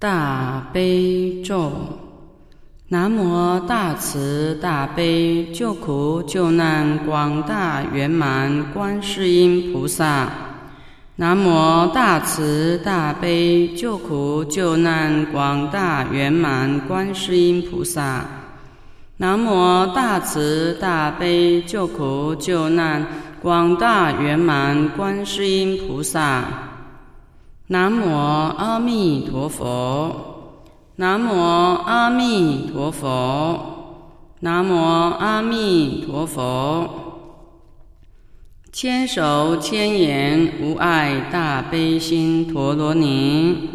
大悲咒，南无大慈大悲救苦救难广大圆满观世音菩萨。南无大慈大悲救苦救难广大圆满观世音菩萨。南无大慈大悲救苦救难广大圆满观世音菩萨。南无阿弥陀佛，南无阿弥陀佛，南无阿弥陀佛。千手千眼无碍大悲心陀罗尼。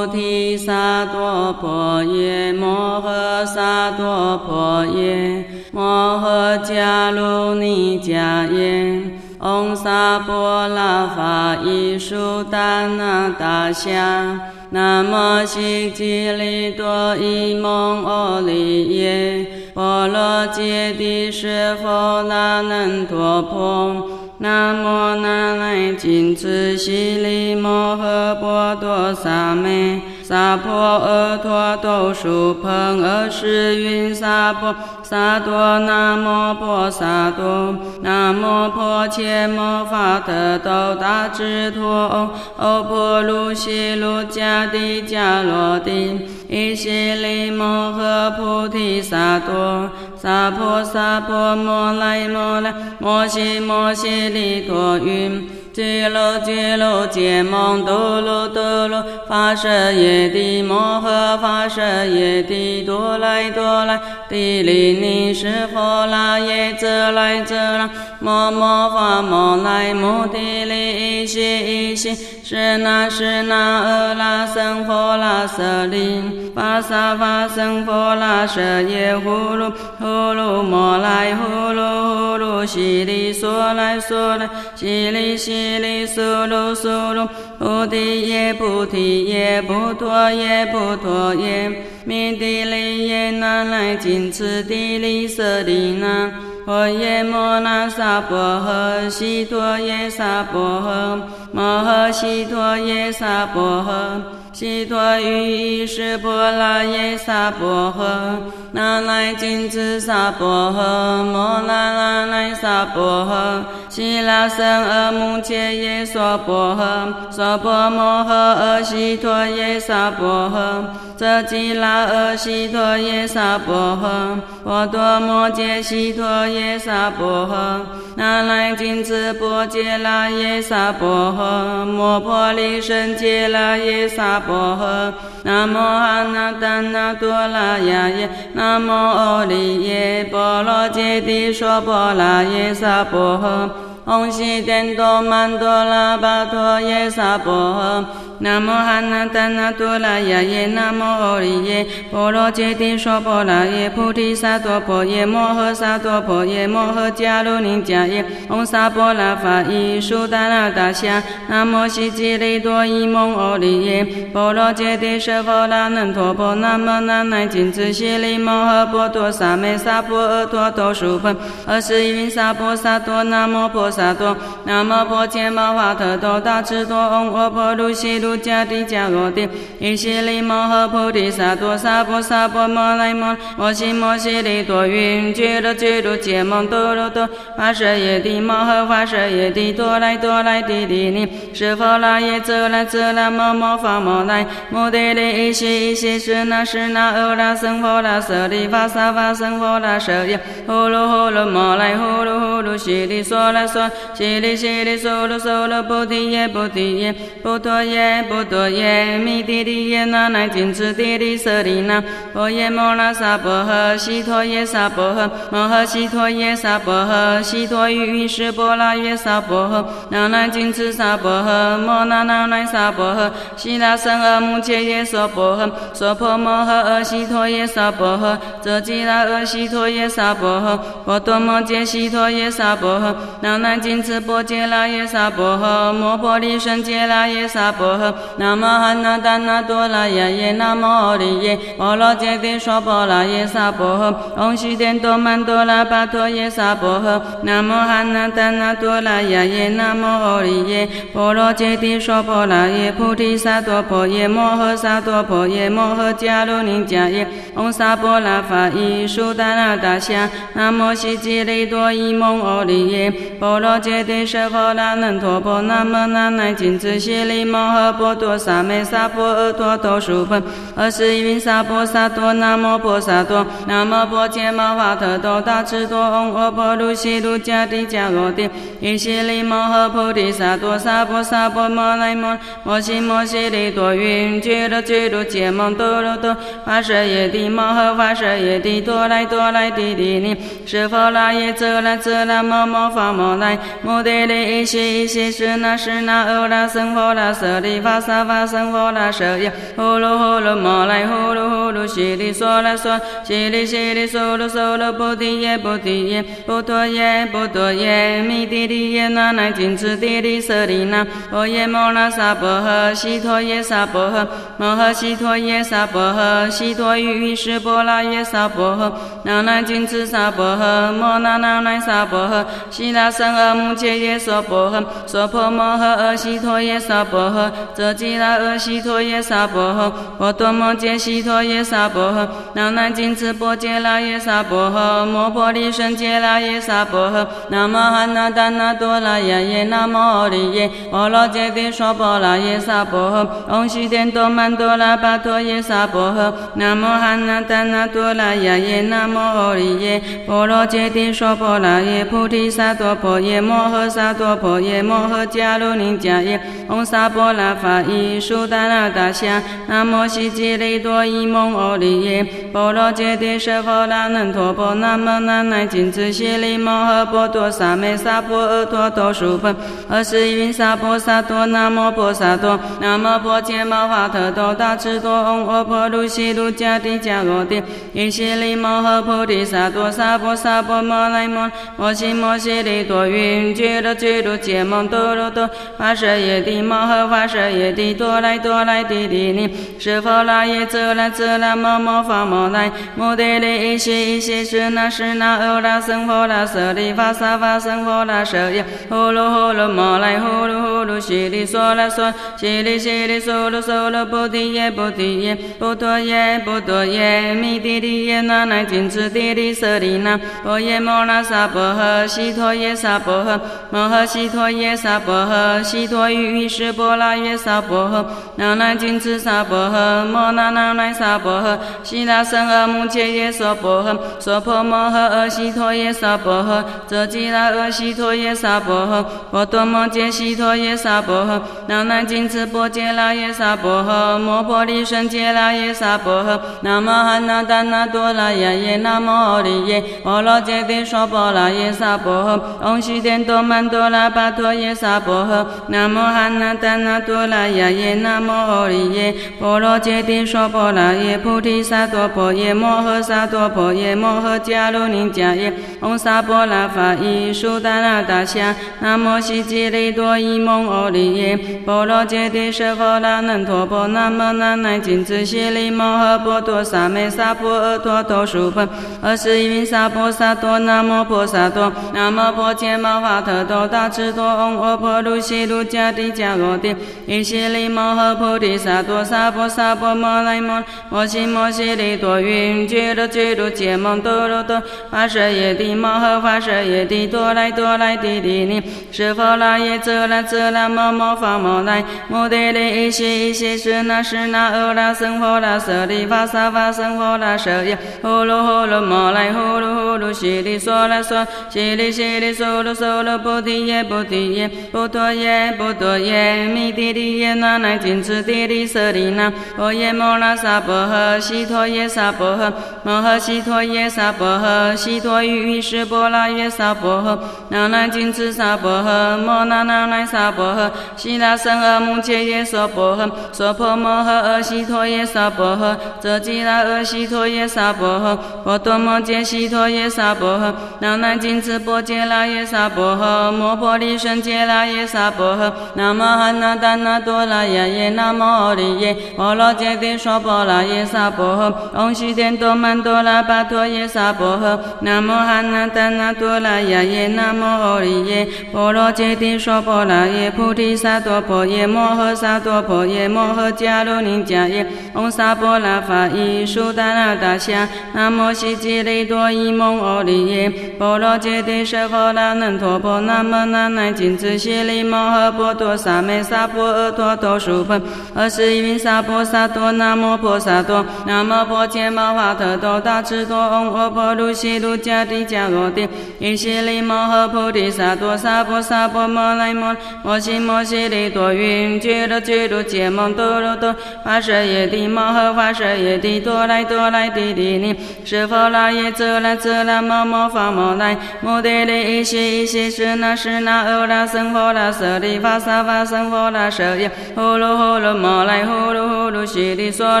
提。萨多婆耶摩诃萨多婆耶摩诃迦卢尼迦耶唵萨婆拉法伊苏达那达夏南无悉吉利多伊蒙阿利耶波罗揭谛是佛那难陀婆南无南来金智悉利摩诃波多萨美萨婆诃陀多输朋阿世云萨婆萨多南无婆萨多南无婆伽摩法特多达智陀欧婆卢悉卢迦帝迦罗帝伊悉利摩诃菩提萨多萨婆萨婆摩来摩来摩悉摩悉利多云。揭罗揭罗揭蒙多罗多罗发舍耶帝摩诃发舍耶帝多来多来帝利尼是佛拉耶则来则来摩摩发摩来摩帝利一悉一悉是那是那阿拉僧佛拉舍利发萨发僧佛拉舍耶呼噜呼噜摩来呼噜呼噜悉利娑来娑来悉利悉。悉利苏噜苏噜，菩提耶菩提耶，不陀耶不陀耶，灭地利耶那来金持地利舍利那，婆耶摩那萨婆诃，悉陀耶萨婆诃，摩诃悉陀耶萨婆诃。悉陀喻是波罗耶萨婆诃，那来金智萨婆诃，摩那那来萨婆诃，悉拉僧阿穆切耶娑婆诃，娑婆摩诃阿悉陀耶萨婆诃，遮吉拉阿悉陀耶萨婆诃，波多摩揭悉陀耶萨婆诃，那来金智波揭拉耶萨婆诃，摩婆利胜揭拉耶萨。婆诃，南无阿那达那多拉耶耶，南无阿利耶，波罗揭谛娑婆拉耶萨婆诃，唵悉殿多曼多拉巴陀耶萨婆诃。南无汉那达那多拉雅耶，南无阿利耶，波罗揭谛娑婆拉耶，菩提萨埵婆耶，摩诃萨埵婆耶，摩诃迦卢尼迦耶，唵萨婆拉法伊苏达那达夏，南无悉吉利多伊蒙阿利耶，波罗揭谛舍佛那难陀婆，南无那呐谨墀悉利摩诃波多萨美萨婆诃陀多输婆，二十一云萨婆萨多，南无婆萨多，南无婆伽摩法特多大智多，唵阿婆卢悉。卢迦帝迦罗帝，伊悉利摩诃菩提萨埵萨婆萨婆摩来摩摩悉摩悉利多云，觉罗觉罗揭蒙多罗多，发舍耶帝摩诃发舍耶帝多来多来帝帝尼，是佛那耶则来则来摩摩发摩来，摩帝利伊悉伊悉是那是那阿拉僧佛那舍利发萨发僧佛那舍耶，呼噜呼噜摩来呼噜呼噜悉利娑来娑，悉利悉利娑噜娑噜菩提耶菩提耶，不陀耶。不多耶，弥帝利耶那那金持帝利舍利那，婆耶摩那萨婆诃，悉陀耶萨婆诃，摩诃悉陀耶萨婆诃，悉陀喻喻是波罗耶萨婆诃，那那金持萨婆诃，摩那那那萨婆诃，悉那僧阿穆切耶娑婆诃，娑婆摩诃阿悉陀耶萨婆诃，遮吉那阿悉陀耶萨婆诃，波多摩揭悉陀耶萨。萨婆诃，南无金持波揭拉耶萨婆诃，摩婆利胜揭拉耶萨婆诃，南无汉那达那多拉耶耶，南无阿利耶，波罗揭谛娑婆拉耶萨婆诃，唵悉殿多曼多拉巴陀耶萨婆诃，南无汉那达那多拉耶耶，南无阿利耶，波罗揭谛娑婆拉耶，菩提萨埵婆耶，摩诃萨埵婆耶，摩诃迦卢尼迦耶，唵萨婆拉法伊苏达那达夏，南摩悉吉利多伊蒙阿利耶，波罗揭谛舍佛那能陀婆，那摩那乃金智悉利摩诃波多萨美萨婆诃多多苏婆，二十云萨婆萨多，南无婆萨多，南无婆伽摩法特多大智多，唵阿婆卢悉卢迦帝迦罗帝，依悉利摩诃菩提萨多萨婆萨婆摩来摩，摩悉摩悉利多云，俱卢俱卢羯摩多罗多，发舍耶帝摩诃发舍耶帝多来多来帝帝尼，是佛那耶则那则那摩摩发摩来，摩帝利依悉依悉是那是那欧那僧佛那舍利法萨法僧佛那舍耶，呼噜呼噜摩来呼噜呼噜悉利娑那娑，悉利悉利娑罗娑罗菩提耶菩提耶，波陀耶波陀耶，弥帝利耶那那金持帝利舍利那，婆耶摩那萨婆诃，悉陀耶萨婆诃，摩诃悉陀耶萨婆诃，悉陀喻喻是波那耶萨婆诃，那那金持萨婆诃，摩那那那萨婆诃，悉那僧阿阿穆切耶娑婆诃，娑婆摩诃阿悉陀耶萨婆诃，遮吉那阿悉陀耶萨婆诃，波多摩揭悉陀耶萨婆诃，那那金持波揭拉耶萨婆诃，摩婆利胜揭拉耶萨婆诃，南无汉那达那多拉耶耶，南无阿利耶，波罗揭谛娑婆拉耶萨婆诃，唵悉殿多曼多拉巴陀耶萨婆诃，南无汉那达那多拉耶耶，南无阿利耶，波罗揭谛娑婆拉耶，菩提萨埵婆耶，摩诃萨埵婆耶，摩诃迦卢尼迦耶，唵萨婆拉法伊苏达那达夏，南无悉吉利多伊蒙阿利耶，波罗揭谛舍佛那能陀婆，南无那乃金智悉利摩诃波多萨美萨婆诃多多苏婆，二十一云萨婆萨多，南无婆萨多，南无婆伽摩法特多大智多，唵阿婆卢悉卢迦帝迦罗帝，依悉利摩诃菩提萨埵萨婆萨婆摩来摩，摩悉摩悉利多云，俱卢俱卢羯摩多罗多，发舍耶帝摩诃发舍耶帝多来多来帝帝尼，是佛那耶则那则那摩摩发摩来，摩帝利依悉依悉是那是那欧那僧佛那舍利法萨法僧佛那舍耶，呼噜呼噜摩来呼噜呼噜悉利娑那娑，悉利悉利娑罗娑罗菩提耶菩提耶，波陀耶波陀耶，弥帝利耶那那金持帝利舍利那，婆耶摩那萨婆诃，悉陀耶萨婆诃，摩诃悉陀耶萨婆诃，悉陀喻喻是波那耶萨婆诃，那那金持萨婆诃，摩那那那萨婆诃，悉那僧阿穆切耶娑婆诃，娑婆摩诃阿悉陀耶萨婆诃，遮吉那阿悉陀耶萨婆诃，波多摩揭悉陀耶萨婆诃，那那金持波揭那耶萨婆诃，摩婆利胜揭那耶萨婆诃，南无汉。那达那多拉耶耶，南无阿利耶，波罗揭谛娑婆拉耶萨婆诃，唵悉殿多曼多拉巴陀耶萨婆诃，南无汉那达那多拉耶耶，南无阿利耶，波罗揭谛娑婆拉耶，菩提萨埵婆耶，摩诃萨埵婆耶，摩诃迦卢尼迦耶，唵萨婆拉法伊苏达那达夏，南无悉吉利多伊蒙阿利耶，波罗揭谛舍佛那能陀婆，南无那乃金智悉利摩诃波多萨美萨婆诃多多苏婆，二十一云萨婆萨多，南无婆萨多，南无婆伽摩法特多大智多，唵阿婆卢悉卢迦帝迦罗帝，依悉利摩诃菩提萨埵萨婆萨婆摩来摩，摩悉摩悉利多云，俱卢俱卢羯摩多罗多，发舍耶帝摩诃发舍耶帝多来多来帝帝尼，是佛那耶则那则那摩摩发摩来，摩帝利依悉依悉是那是那欧那僧佛那舍利法萨法僧佛那舍耶，呼噜呼噜摩来呼噜呼噜悉利娑那娑，悉利悉利娑罗娑罗菩提耶菩提耶，波陀耶波陀耶，弥帝利耶那乃金持帝利舍利那，婆耶摩那萨婆诃，悉陀耶萨婆诃，摩诃悉陀耶萨婆诃，悉陀喻喻是波那耶萨婆诃，那乃金持萨婆诃，摩那那乃萨婆诃，悉那僧阿穆切耶娑婆诃，娑婆摩诃阿悉陀耶萨婆诃，遮吉那阿悉陀耶萨婆诃，波多摩揭悉陀耶萨婆诃，那乃金持波揭拉耶娑婆诃，摩婆利胜揭拉耶萨婆诃，南无汉那达那多拉耶耶，南无阿利耶，婆罗揭谛娑婆拉耶萨婆诃，唵悉殿多曼多拉巴陀耶娑婆诃，南无汉那达那多拉耶耶，南无阿利耶，婆罗揭谛娑婆拉耶，菩提萨埵婆耶，摩诃萨埵婆耶，摩诃迦卢尼迦耶，唵萨婆拉法伊苏达那达夏，南无悉吉利多伊蒙阿利耶，婆罗揭谛舍佛那陀婆，那摩那呐谨墀悉利摩诃波多萨美萨婆诃陀多输婆，二十云萨婆萨多，那摩婆萨多，那摩婆伽摩法特多大智多，唵阿婆卢悉卢迦帝迦罗帝，因悉利摩诃菩提萨多萨婆萨婆摩那摩，摩悉摩悉利多云，俱卢俱卢羯摩多罗多，发舍耶帝摩诃发舍耶帝多来多来帝帝尼，是佛那耶则那则那摩摩发摩来，摩帝利一悉一悉是那是那欧那僧佛那舍利法萨法僧佛那舍耶，呼噜呼噜摩来呼噜呼噜悉利娑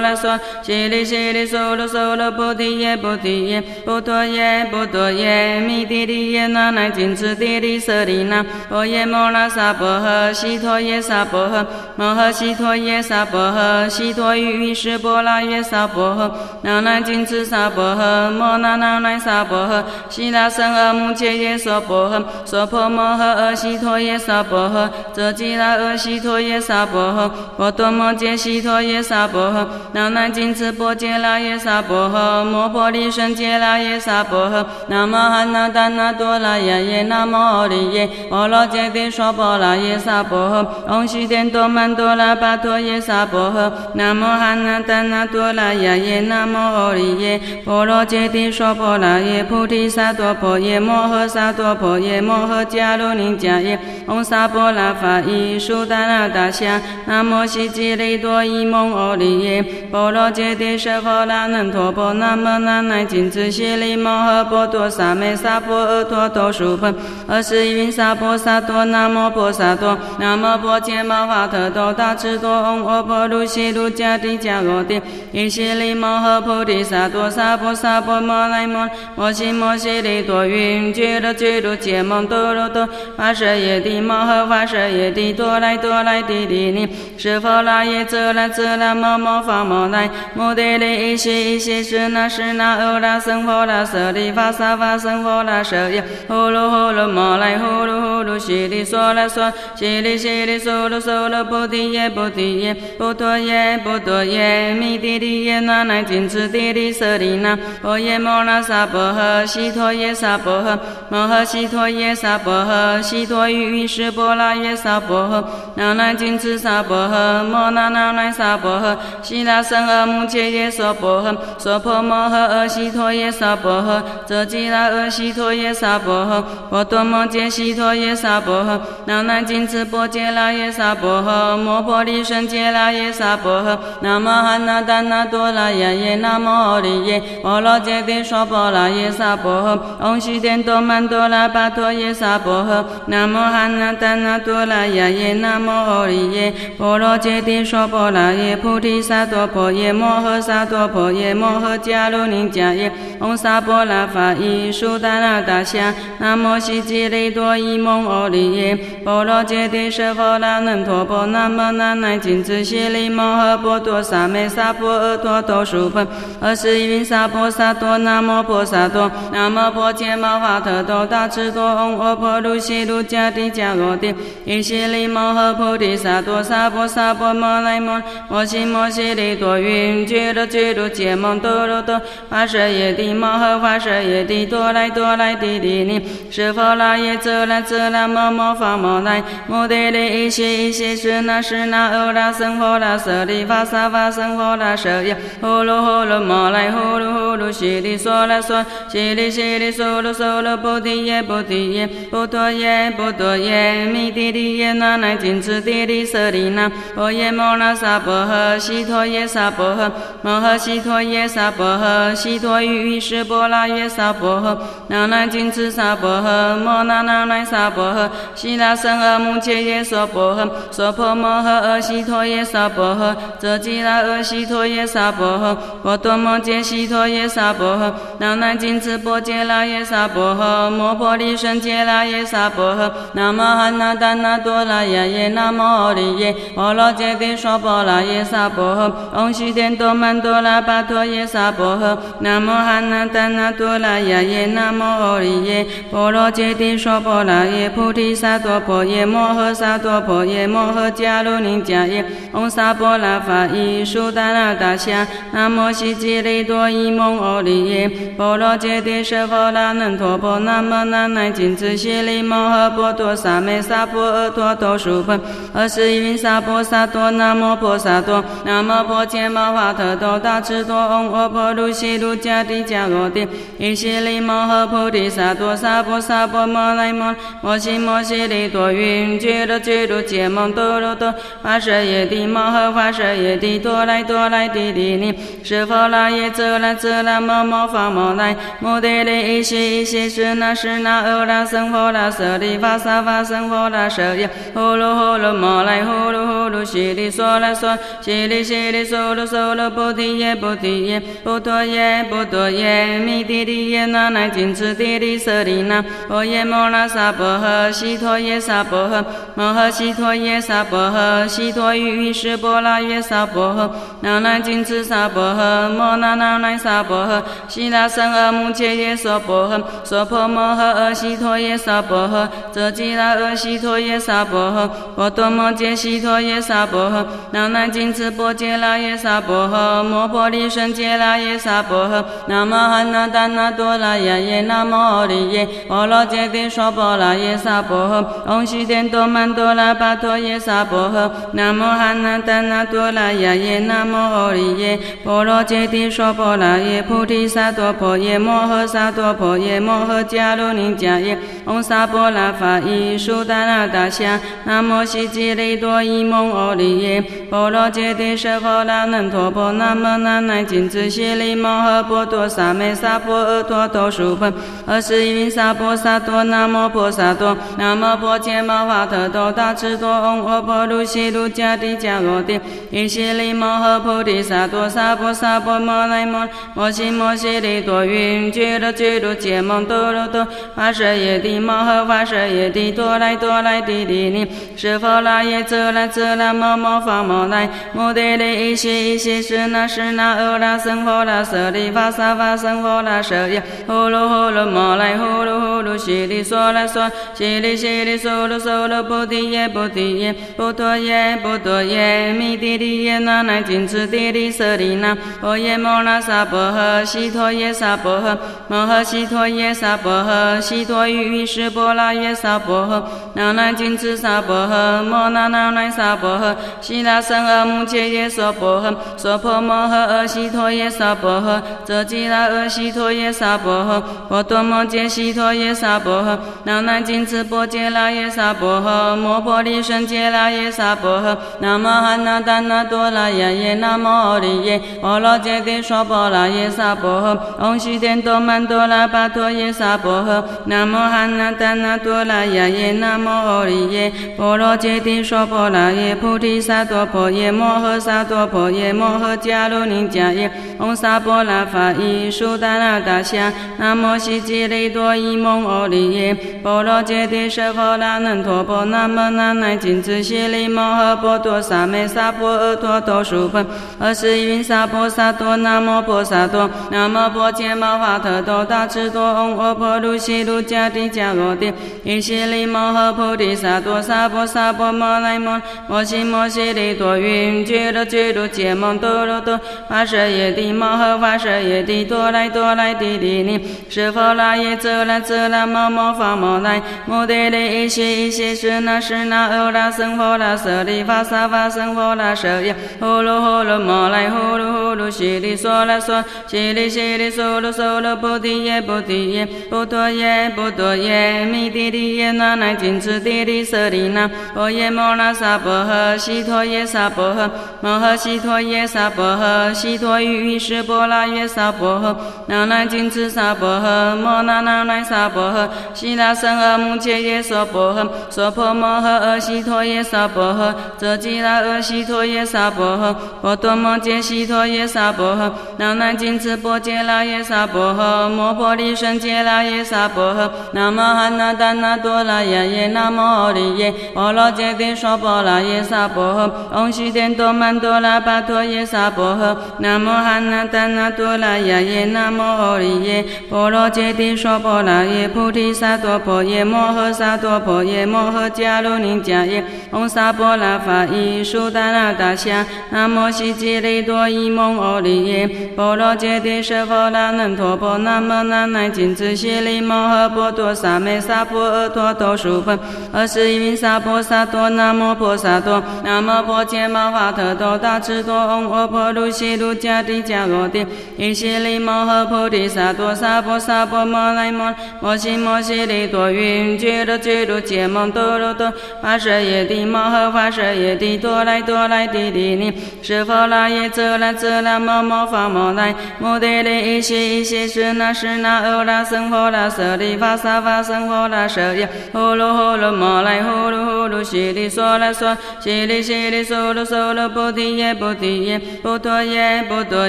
那娑，悉利悉利娑罗娑罗菩提耶菩提耶，波陀耶波陀耶，弥帝利耶那呐谨墀帝利舍利那，婆耶摩那萨婆诃，悉陀耶萨婆诃，摩诃悉陀耶萨婆诃，悉陀喻喻是波那耶萨婆诃，那呐谨墀萨婆诃，摩那那呐萨婆诃，悉那僧阿目揭耶娑婆诃，娑婆摩诃阿悉陀耶萨婆诃，遮吉那阿悉陀耶萨婆诃，波多摩揭悉陀耶萨婆诃，那呐谨墀波揭拉耶萨婆诃，摩婆利胜揭拉耶萨婆诃，南无汉那达那多拉耶耶，南无阿利耶，婆罗揭谛娑婆拉耶萨婆诃，唵悉殿多曼多拉巴陀耶萨婆诃，南无汉那达那多拉耶耶，南无阿利耶，婆罗揭谛娑婆拉耶，菩提萨埵婆耶，摩诃萨埵婆耶，摩诃迦卢尼迦耶，唵萨婆拉法伊苏达那达夏，南无悉吉利多伊蒙阿利耶，婆罗揭谛舍佛。那能陀婆，南无那呐谨墀悉利摩诃波多萨美萨婆诃陀多输婆，二十云萨婆萨多，南无婆萨多，南无婆伽摩法特多大智多，唵阿婆卢悉卢迦帝迦罗帝，因悉利摩诃菩提萨埵萨婆萨婆摩来摩，摩悉摩悉利多云，俱卢俱卢羯摩多罗多，发舍耶帝摩诃发舍耶帝多来多来帝帝尼，是佛那耶则那则那摩摩发摩来，摩帝利一悉一悉是那是那欧那僧佛那舍利法萨法僧佛那舍耶，呼噜呼噜摩来呼噜呼噜悉利娑那娑，悉利悉利娑罗娑罗菩提耶菩提耶，波陀耶波陀耶，弥帝利耶那呐谨墀帝利舍利那，婆耶摩那萨婆诃，悉陀耶萨婆诃，摩诃悉陀耶萨婆诃，悉陀喻喻是波那耶萨婆诃，那呐谨墀萨婆诃，摩那那呐萨婆诃，悉那僧阿目揭耶娑婆诃，娑婆摩诃阿悉陀耶萨婆诃，遮吉那阿悉陀耶萨婆诃，波多摩揭悉陀耶萨婆诃，那呐谨墀波揭拉耶萨婆诃，摩婆利胜揭拉耶萨婆诃，南无汉那达那多拉耶耶，南无阿利耶，婆罗揭谛娑婆拉耶萨婆诃，唵悉殿多曼多拉巴陀耶萨婆诃，南无汉那达那多拉耶耶，南无阿利耶，婆罗揭谛娑婆拉耶，菩提萨埵婆耶，摩诃萨埵婆耶，摩诃迦卢尼迦耶，唵萨婆拉法伊苏达那达夏，南无悉吉利多伊蒙阿利耶，婆罗揭谛舍佛那能陀婆，南无那呐谨墀悉利摩诃波多萨美萨婆诃陀多输婆，二十云萨婆萨多，南无婆萨多，南无婆伽摩法特多大智多，唵阿婆卢悉卢迦帝迦罗帝，因悉利摩诃菩提萨埵萨婆萨婆摩来摩，摩悉摩悉利多云，俱卢俱卢羯摩多罗多，发舍耶帝摩诃发舍耶帝多来多来帝帝尼，是佛那耶遮那遮那摩摩发摩来，摩帝利一悉一悉是那是那阿那僧佛那舍利法萨法僧佛那舍耶，呼噜呼噜摩来呼噜呼噜悉利娑那娑，悉利悉利娑罗娑罗菩提耶菩提耶，波陀耶波陀耶，弥帝利耶那呐谨墀帝利舍利那，婆耶摩那萨婆诃，悉陀耶萨婆诃，摩诃悉陀耶萨婆诃，悉陀喻喻是波那耶萨婆诃，那呐谨墀萨婆诃，摩那那呐萨婆诃，悉达僧阿穆切耶娑婆诃，娑婆摩诃阿悉陀耶娑婆诃，遮吉那阿悉陀耶娑婆诃，波多摩揭悉陀耶娑婆诃，南无金持波揭那耶娑婆诃，摩婆利胜揭那耶娑婆诃，南无汉那达那多那耶耶，南无阿利耶，波罗揭谛娑婆那耶娑婆诃，唵悉殿多曼多拉巴陀耶娑婆诃，南无汉那达那多那耶耶，南无阿利耶，波罗揭谛娑婆那耶，菩提萨埵婆耶，摩诃萨埵婆耶，摩诃迦卢尼迦耶，唵萨婆拉法伊苏达那达夏，南无悉吉利多伊蒙阿利耶，波罗揭谛舍佛那陀婆，南无那乃金智悉利摩诃波多萨美萨婆诃陀多输婆，二十云萨婆萨多，南无婆萨多，南无婆伽摩法特多大智多，唵阿婆卢悉卢迦帝迦罗帝，依悉利摩诃菩提萨埵萨婆萨婆摩来摩，摩悉摩悉利多云，觉罗觉罗揭摩多罗多，发舍耶帝摩诃发舍耶帝，多来多来帝帝尼，是佛那耶则那则那摩摩发摩来，摩帝利依悉依悉是那是那阿那僧佛那舍利法萨法僧佛那舍耶，呼噜呼噜摩来呼噜呼噜悉利娑来娑，悉利悉利娑噜娑噜菩提耶菩提耶，波多耶波多耶，弥帝利耶那乃金持帝利舍利那，婆耶摩那萨婆诃，悉陀耶萨婆诃，摩诃悉陀耶萨婆诃，悉陀喻喻是波那耶萨婆诃，那乃金持萨婆诃，摩那那乃萨婆诃，悉那僧阿穆切耶娑婆诃，娑婆摩诃阿悉陀耶萨婆诃，遮吉那阿悉陀耶萨婆诃，波多摩揭悉陀耶萨婆诃，那乃金持波揭那耶萨婆诃，摩婆利胜揭那耶萨婆诃，南无汉那达那多拉耶耶，南无阿利耶，波罗揭谛娑婆那耶萨婆诃，唵悉殿多曼多拉巴陀耶萨婆诃，南无汉那达那多拉耶耶，南无阿利耶，波罗揭谛娑婆那耶，菩提萨埵婆耶，摩诃萨埵婆耶，摩诃迦卢尼迦耶，唵萨婆拉法伊苏达那达夏，南无悉吉利多伊蒙阿利耶，波罗揭谛舍佛那能陀婆，南无那乃金智悉利摩诃波多萨美萨婆诃陀多输婆，二十云萨婆萨多，南摩婆萨多，南摩婆伽摩法特多大智多，唵阿婆卢悉卢迦帝迦罗帝，依悉利摩诃菩提萨埵萨婆萨婆摩那摩，摩悉摩悉利多云，觉罗觉罗揭摩多罗多，发舍耶帝摩诃发舍耶帝，多来多来帝帝尼，是佛那耶则那则那摩摩发摩来，摩帝利依悉依悉是那是那阿那僧佛那舍利法萨法僧佛那舍耶，呼噜呼噜摩来呼噜呼噜悉利娑来娑，悉利悉利娑噜娑噜菩提耶菩提耶，波多耶波多耶，弥帝利耶那乃金持帝利舍利那，婆耶摩那萨婆诃，悉陀耶萨婆诃，摩诃悉陀耶萨婆诃，悉陀喻喻是波那耶萨婆诃，那乃金持萨婆诃，摩那那乃萨婆诃，悉达僧阿穆切耶娑婆诃，娑婆摩诃阿悉陀耶萨婆诃，遮吉那阿悉陀耶萨婆诃，波多摩揭悉陀耶萨婆诃，那乃金持波揭那耶萨婆诃，摩婆利胜揭那耶萨婆诃，南无汉那达那多那耶耶，南无阿利耶，波罗揭谛娑婆那耶萨婆诃，唵悉殿多曼多拉巴陀耶萨婆诃，南无汉那达那多那耶耶，南无阿利耶，波罗揭谛娑婆那耶，菩提萨埵婆耶，摩诃萨埵婆耶，摩诃迦卢尼迦耶，唵萨婆拉法伊苏达那达夏，南无悉吉利多伊蒙阿利耶，波罗揭谛舍佛那能陀婆，南无那乃金智悉利摩诃波多萨美萨婆诃陀多输婆，二十云萨婆萨多，南无婆萨多，南无婆伽摩法特多大智多，唵阿婆卢悉卢迦帝迦罗帝，依悉利摩诃菩提萨埵萨婆萨婆摩来摩，摩悉摩悉利多云，觉罗觉罗揭摩多罗多，发舍耶帝摩诃发舍耶帝，多来多来帝帝尼，是佛那耶则那则那摩摩发摩来，摩帝利依悉依悉是那是那阿那僧佛那舍利法萨法僧佛那舍耶，呼噜呼噜摩来呼噜呼噜悉利娑来娑，悉利悉利娑噜娑噜菩提耶菩提耶，波多耶波多耶，弥帝利耶那乃金持帝利舍利那，婆耶摩那萨婆诃，悉陀耶萨婆诃，摩诃悉陀耶萨婆诃，悉陀喻喻是波那耶萨婆诃，那乃金持萨婆诃，摩那那乃萨婆诃，悉达僧阿穆切耶娑婆诃，娑婆摩诃阿悉陀耶娑婆诃，遮吉那阿悉陀耶娑婆诃，波多摩揭悉陀耶娑婆诃，南无金持波揭那耶娑婆诃，摩婆利胜揭那耶娑婆诃，南无汉那达那多那耶耶，南无阿利耶，波罗揭谛娑婆那耶娑婆诃，唵悉殿多曼多拉巴陀耶娑婆诃，南无汉那达那多那耶耶，南无阿利耶，波罗揭谛娑婆那耶菩提萨埵婆耶摩诃萨埵婆耶摩诃迦卢尼迦耶，唵萨婆拉法伊苏达那达夏，南无悉吉利多伊蒙阿利耶，波罗揭谛舍佛那能陀婆，南无那乃金智悉利摩诃波多萨美萨婆诃陀多输分，二十一云萨婆萨多，南无婆萨多，南无婆伽摩法特多大智多，唵阿婆卢悉卢迦帝迦罗帝，依悉利摩诃菩提萨多萨婆萨婆摩来摩，摩悉摩悉利多云，觉罗觉罗揭摩多罗多，发舍耶帝摩诃发舍耶帝多来多来帝帝尼，是佛。那耶则那则那摩摩发摩来，摩帝利依悉依悉是那是那欧那僧佛。那舍利法萨法僧佛那舍耶，呼噜呼噜摩来呼噜呼噜悉利娑那娑，悉利悉利娑罗娑罗菩提耶菩提耶，波陀耶波陀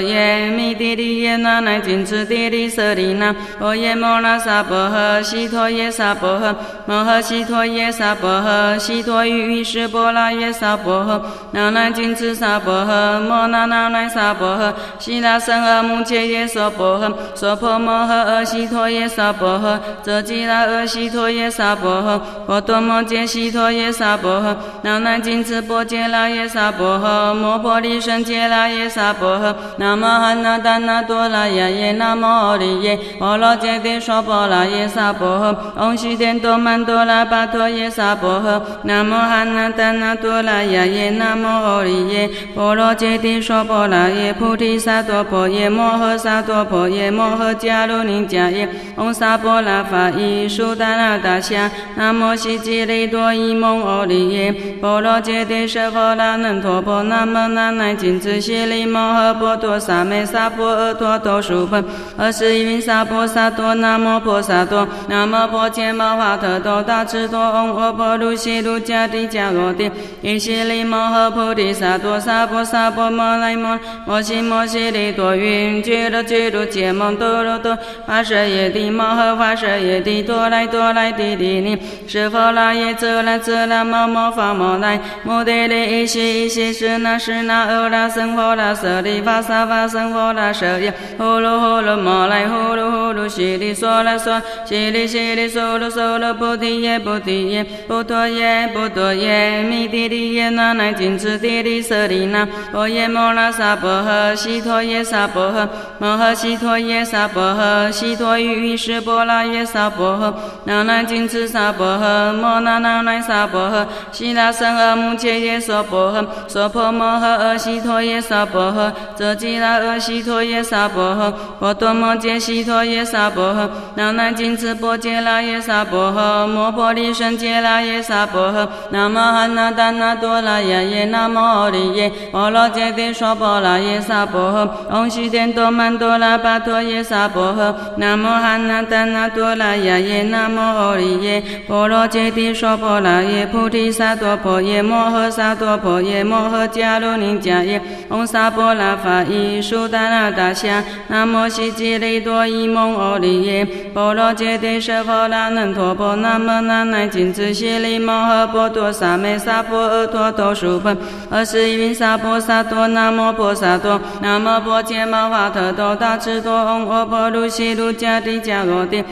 耶，弥帝利耶那乃金持帝利舍利那，波耶摩那萨婆诃，悉陀耶萨婆诃，摩诃悉陀耶萨婆诃，悉陀喻喻是波那耶萨婆诃，那乃金持萨婆诃，摩那那乃萨婆诃，悉那僧阿目切耶娑婆诃，娑婆摩诃阿悉陀耶萨婆诃，遮吉那阿悉陀耶萨婆诃，波多摩揭悉陀耶萨婆诃，那乃金持波揭那耶萨婆诃，摩婆利胜揭那耶萨婆诃，南无汉那达那多那耶耶，南无阿利耶，波罗揭谛娑婆那耶萨婆诃，唵悉殿多曼多拉巴陀耶萨婆诃，南无汉那达那多那耶耶，南无阿利耶，波罗揭谛娑婆那耶菩提萨埵婆耶摩诃萨埵婆耶摩诃迦卢尼迦耶，唵萨婆拉法伊苏达那达夏，南无悉吉利多伊蒙阿利耶，波罗揭谛舍佛那能陀婆，南无那乃金智悉利摩诃波多萨美萨婆诃陀多输分，二十一云萨婆萨多，南无婆萨多，南无婆伽摩法特多大智多，唵阿婆卢悉卢迦帝迦罗帝，依悉利摩诃菩提萨埵萨婆萨婆摩来摩，摩悉摩悉利多云，觉罗觉罗揭摩多罗多，发舍耶帝摩诃发舍耶帝多来多来帝帝尼，是佛那耶则那则那摩摩发摩来，摩帝利依悉依悉是那是那欧那僧佛那舍利法萨法僧佛那舍耶，呼噜呼噜摩来呼噜呼噜悉利娑那娑，悉利悉利娑罗娑罗菩提耶菩提耶，波陀耶波陀耶，弥帝利耶那乃金持帝利舍利那，波耶摩那萨婆诃，悉陀耶萨婆诃，摩诃悉陀耶萨婆诃，悉陀喻喻是波那耶萨婆诃，那乃金持萨婆诃，摩那那乃萨婆诃，悉那僧阿目切耶娑婆诃，娑婆摩诃阿悉陀耶萨婆诃，遮吉那阿悉陀耶萨婆诃，波多摩揭悉陀耶萨婆诃，那乃金持波揭那耶萨婆诃，摩婆利胜揭那耶萨婆诃，南无哈那达那多那耶耶，南无阿利耶，波罗揭谛娑婆那耶萨婆诃，唵悉殿多曼多拉巴陀耶萨婆诃，南无哈那达那多那耶耶，南无阿利耶，波罗揭谛娑婆那耶菩提萨埵婆耶摩诃萨埵婆耶摩诃迦卢尼迦耶，唵萨婆拉法伊苏达那达夏，南无悉吉利多伊蒙阿利耶，波罗揭谛舍佛那能陀婆，南无那乃金智悉利摩诃波多萨美萨婆诃陀多输分，二十一云萨婆萨多，南无婆萨多，南无婆伽摩法特多大智多，唵阿婆卢悉卢迦帝迦罗帝，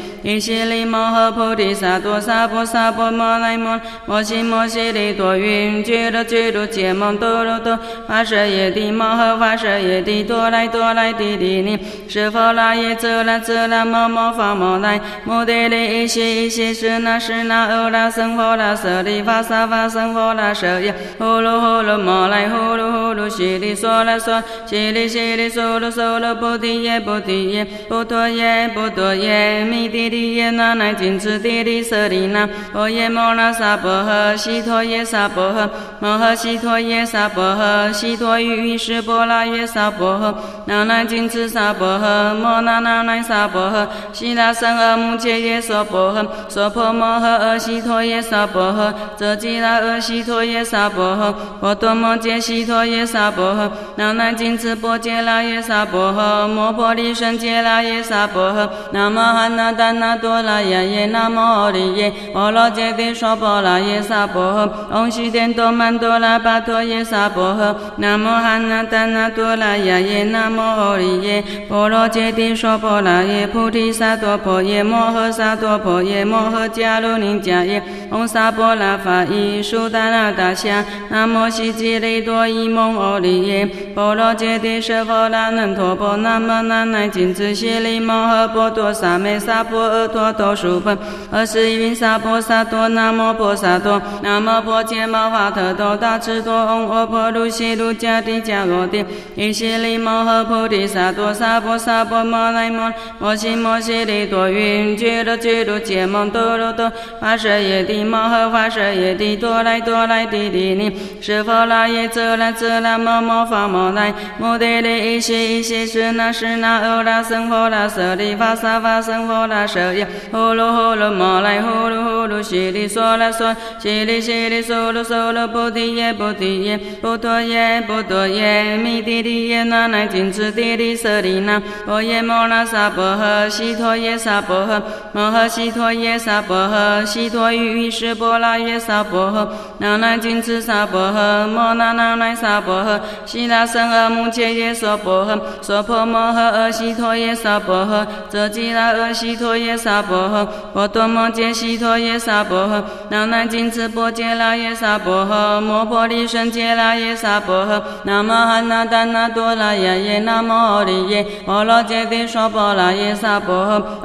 悉利摩诃菩提萨埵萨婆萨婆摩来摩，摩悉摩悉利多云，觉罗觉罗揭摩多罗多，发舍耶帝摩诃发舍耶帝多来多来帝帝尼，是佛那耶则那则那摩摩发摩来，摩帝利依悉依悉是那是那欧那僧佛那舍利法萨法僧佛那舍耶，呼噜呼噜摩来呼噜呼噜悉利娑那娑，悉利悉利娑罗娑罗菩提耶菩提耶，波陀耶波陀耶，弥帝利耶那乃金持帝利舍利那，波耶摩那萨婆诃，悉陀耶萨婆诃，摩诃悉陀耶萨婆诃，悉陀喻喻是波那耶萨婆诃，那乃金持萨婆诃，摩那那乃萨婆诃，悉那僧阿目切耶娑婆诃，娑婆摩诃阿悉陀耶娑婆诃，遮吉那阿悉陀耶娑婆诃，波多摩揭悉陀耶娑婆诃，南无金持波揭那耶娑婆诃，摩婆利胜揭那耶娑婆诃，南无汉那达那多那耶耶，南无阿利耶，波罗揭谛娑婆那耶娑婆诃，唵悉殿多曼多拉巴陀耶娑婆诃，南无汉那达那多那耶耶，南无阿利耶，波罗揭谛娑婆那耶，菩提萨埵婆耶，摩诃萨埵婆耶，摩诃迦卢尼迦耶，唵萨婆拉法伊苏达那达夏，南无悉吉利多伊蒙阿利耶，波罗揭谛舍佛那陀婆，南无那呐紧持悉利摩诃波多萨美萨婆诃陀多输分，二十一云萨婆萨多，南无婆萨多，南无婆伽摩法特多大智多，唵阿婆卢悉卢迦帝迦罗帝，依悉利摩诃菩提萨多萨婆萨婆摩来摩，摩悉摩悉利多云，俱卢俱卢羯摩多罗多，发舍耶帝摩诃发舍耶帝多来多来帝帝尼，是佛那耶则那则那摩摩发摩来，摩帝利依悉依悉是那是那欧拉僧佛那舍利法萨法僧佛那舍耶，呼噜呼噜摩来呼噜呼噜悉利娑那娑，悉利悉利娑噜娑噜菩提耶菩提耶，波陀耶波陀耶，弥帝帝耶那呐紧持帝利舍利那，波耶摩那萨婆诃，悉陀耶萨婆诃，摩诃悉陀耶萨婆诃，悉陀喻喻是波那耶萨婆诃，那呐紧持萨婆诃，摩那那呐萨婆诃，悉那僧阿目切耶娑婆诃，娑婆摩诃阿悉陀耶萨婆诃，遮吉那阿悉陀耶萨萨婆诃，波多摩揭悉陀耶萨婆诃，那呐紧持波揭那耶萨婆诃，摩婆利胜揭那耶萨婆诃，南无汉那达那多那耶耶，南无阿利耶，波罗揭谛娑婆那耶萨婆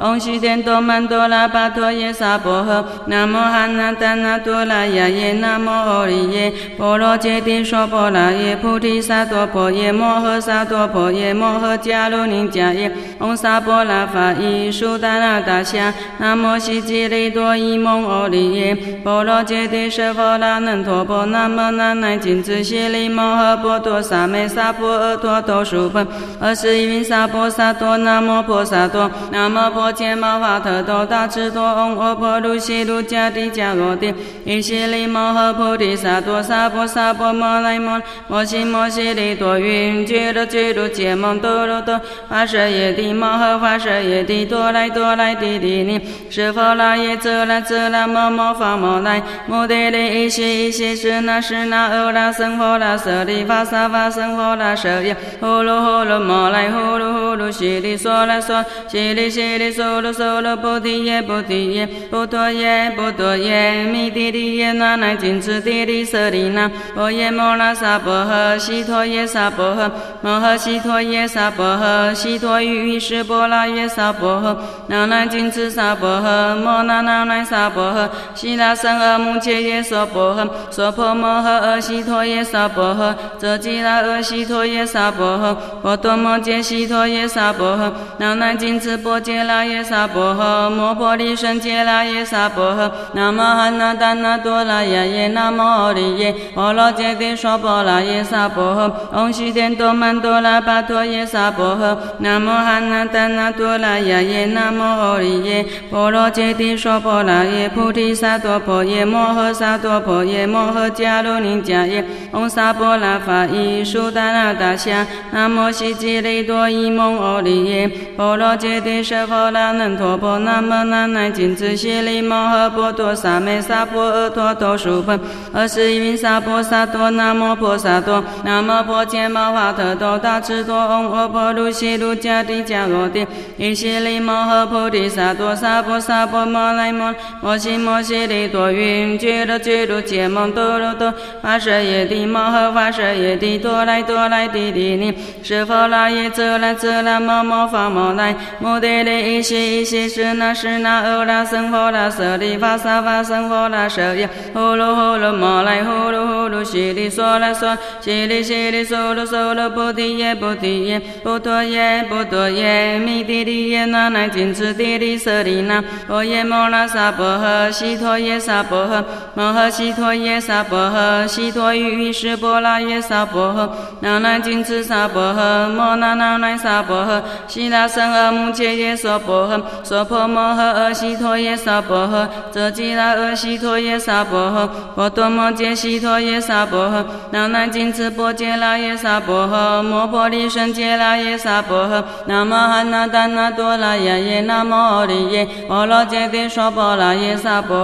诃，唵悉殿多曼多拉巴陀耶萨婆诃，南无汉那达那多那耶耶，南无阿利耶，波罗揭谛娑婆那耶，菩提萨埵婆耶，摩诃萨埵婆耶，摩诃迦卢尼迦耶，唵萨婆拉法伊苏达那达夏，南无悉吉利多伊蒙阿利耶，波罗揭谛舍佛那能陀婆，南无那呐紧持悉利摩诃波多萨美萨婆诃陀多输分，二十一云萨婆萨多，南无婆萨多，南无婆伽摩法特多大智多，唵阿婆卢悉卢迦帝迦罗帝，依悉利摩诃菩提萨多萨婆萨婆摩来摩，摩悉摩悉利多云，俱卢俱卢羯摩多罗多，发舍耶帝摩诃发舍耶帝多来多来帝帝尼，是佛那耶则那则那摩摩发摩来，摩帝利依悉依悉是那是那欧拉僧佛那舍利法萨法僧佛那舍耶，呼噜呼噜摩来呼噜呼噜悉利娑那娑，悉利悉利娑噜娑噜菩提耶菩提耶，波陀耶波陀耶，弥帝帝耶那呐紧持帝利舍利那，波耶摩那萨婆诃，悉陀耶萨婆诃，摩诃悉陀耶萨婆诃，悉陀喻喻是波那耶萨婆诃，那呐紧持萨婆诃，摩那那呐萨婆诃，悉那僧阿目切耶娑婆诃，娑婆摩诃阿悉陀耶萨婆诃，遮吉那阿悉陀耶萨婆诃，波多摩揭悉陀耶萨婆诃，那呐紧持波揭那耶萨婆诃，摩婆利胜揭那耶萨婆诃，南无汉那达那多那耶耶，南无阿利耶，波罗揭谛娑婆那耶萨婆诃，唵悉殿多曼多拉巴陀耶萨婆诃，南无汉那达那多那耶耶，南无阿利耶，波罗揭谛娑婆那耶，菩提萨埵婆耶，摩诃萨埵婆耶，摩诃迦卢尼迦耶，唵萨婆拉法伊苏达那达夏，南无悉吉利多伊蒙阿利耶，波罗揭谛舍佛那能陀婆，南无那呐紧持悉利摩诃波多萨美萨婆诃陀多输分，二十一云萨婆萨多，南无婆萨多，南无婆伽摩法特多大智多，唵阿婆卢悉卢迦帝迦罗帝，依悉利摩诃菩提萨埵萨婆萨婆摩来摩，摩悉摩悉利多云，俱卢俱卢羯摩多罗多，发舍耶帝摩诃发舍耶帝多来多来帝帝尼，是佛那耶则那则那摩摩发摩来，摩帝利依悉依悉是那是那欧拉僧佛那舍利法萨发僧佛拉舍耶，呼噜呼噜摩来呼噜呼噜悉利娑啦娑，悉利悉利娑罗娑罗菩提耶菩提耶，波陀耶波陀耶，弥帝利耶那那谨墀帝利舍利那，波耶摩那萨婆诃，悉陀耶萨婆诃，摩诃悉陀耶萨婆诃，悉陀喻喻室波拉耶萨婆诃，那那谨墀萨婆诃，摩那那那萨婆诃，悉那僧阿目揭耶娑婆诃，娑婆摩诃阿悉陀耶萨婆诃，遮吉那阿悉陀耶萨婆诃，波多摩揭悉陀耶萨婆诃，那那谨墀波揭拉耶萨婆诃，摩婆利胜揭拉耶萨婆诃，南无汉那达那多拉耶耶，南无阿利耶，波罗揭谛娑婆拉耶萨婆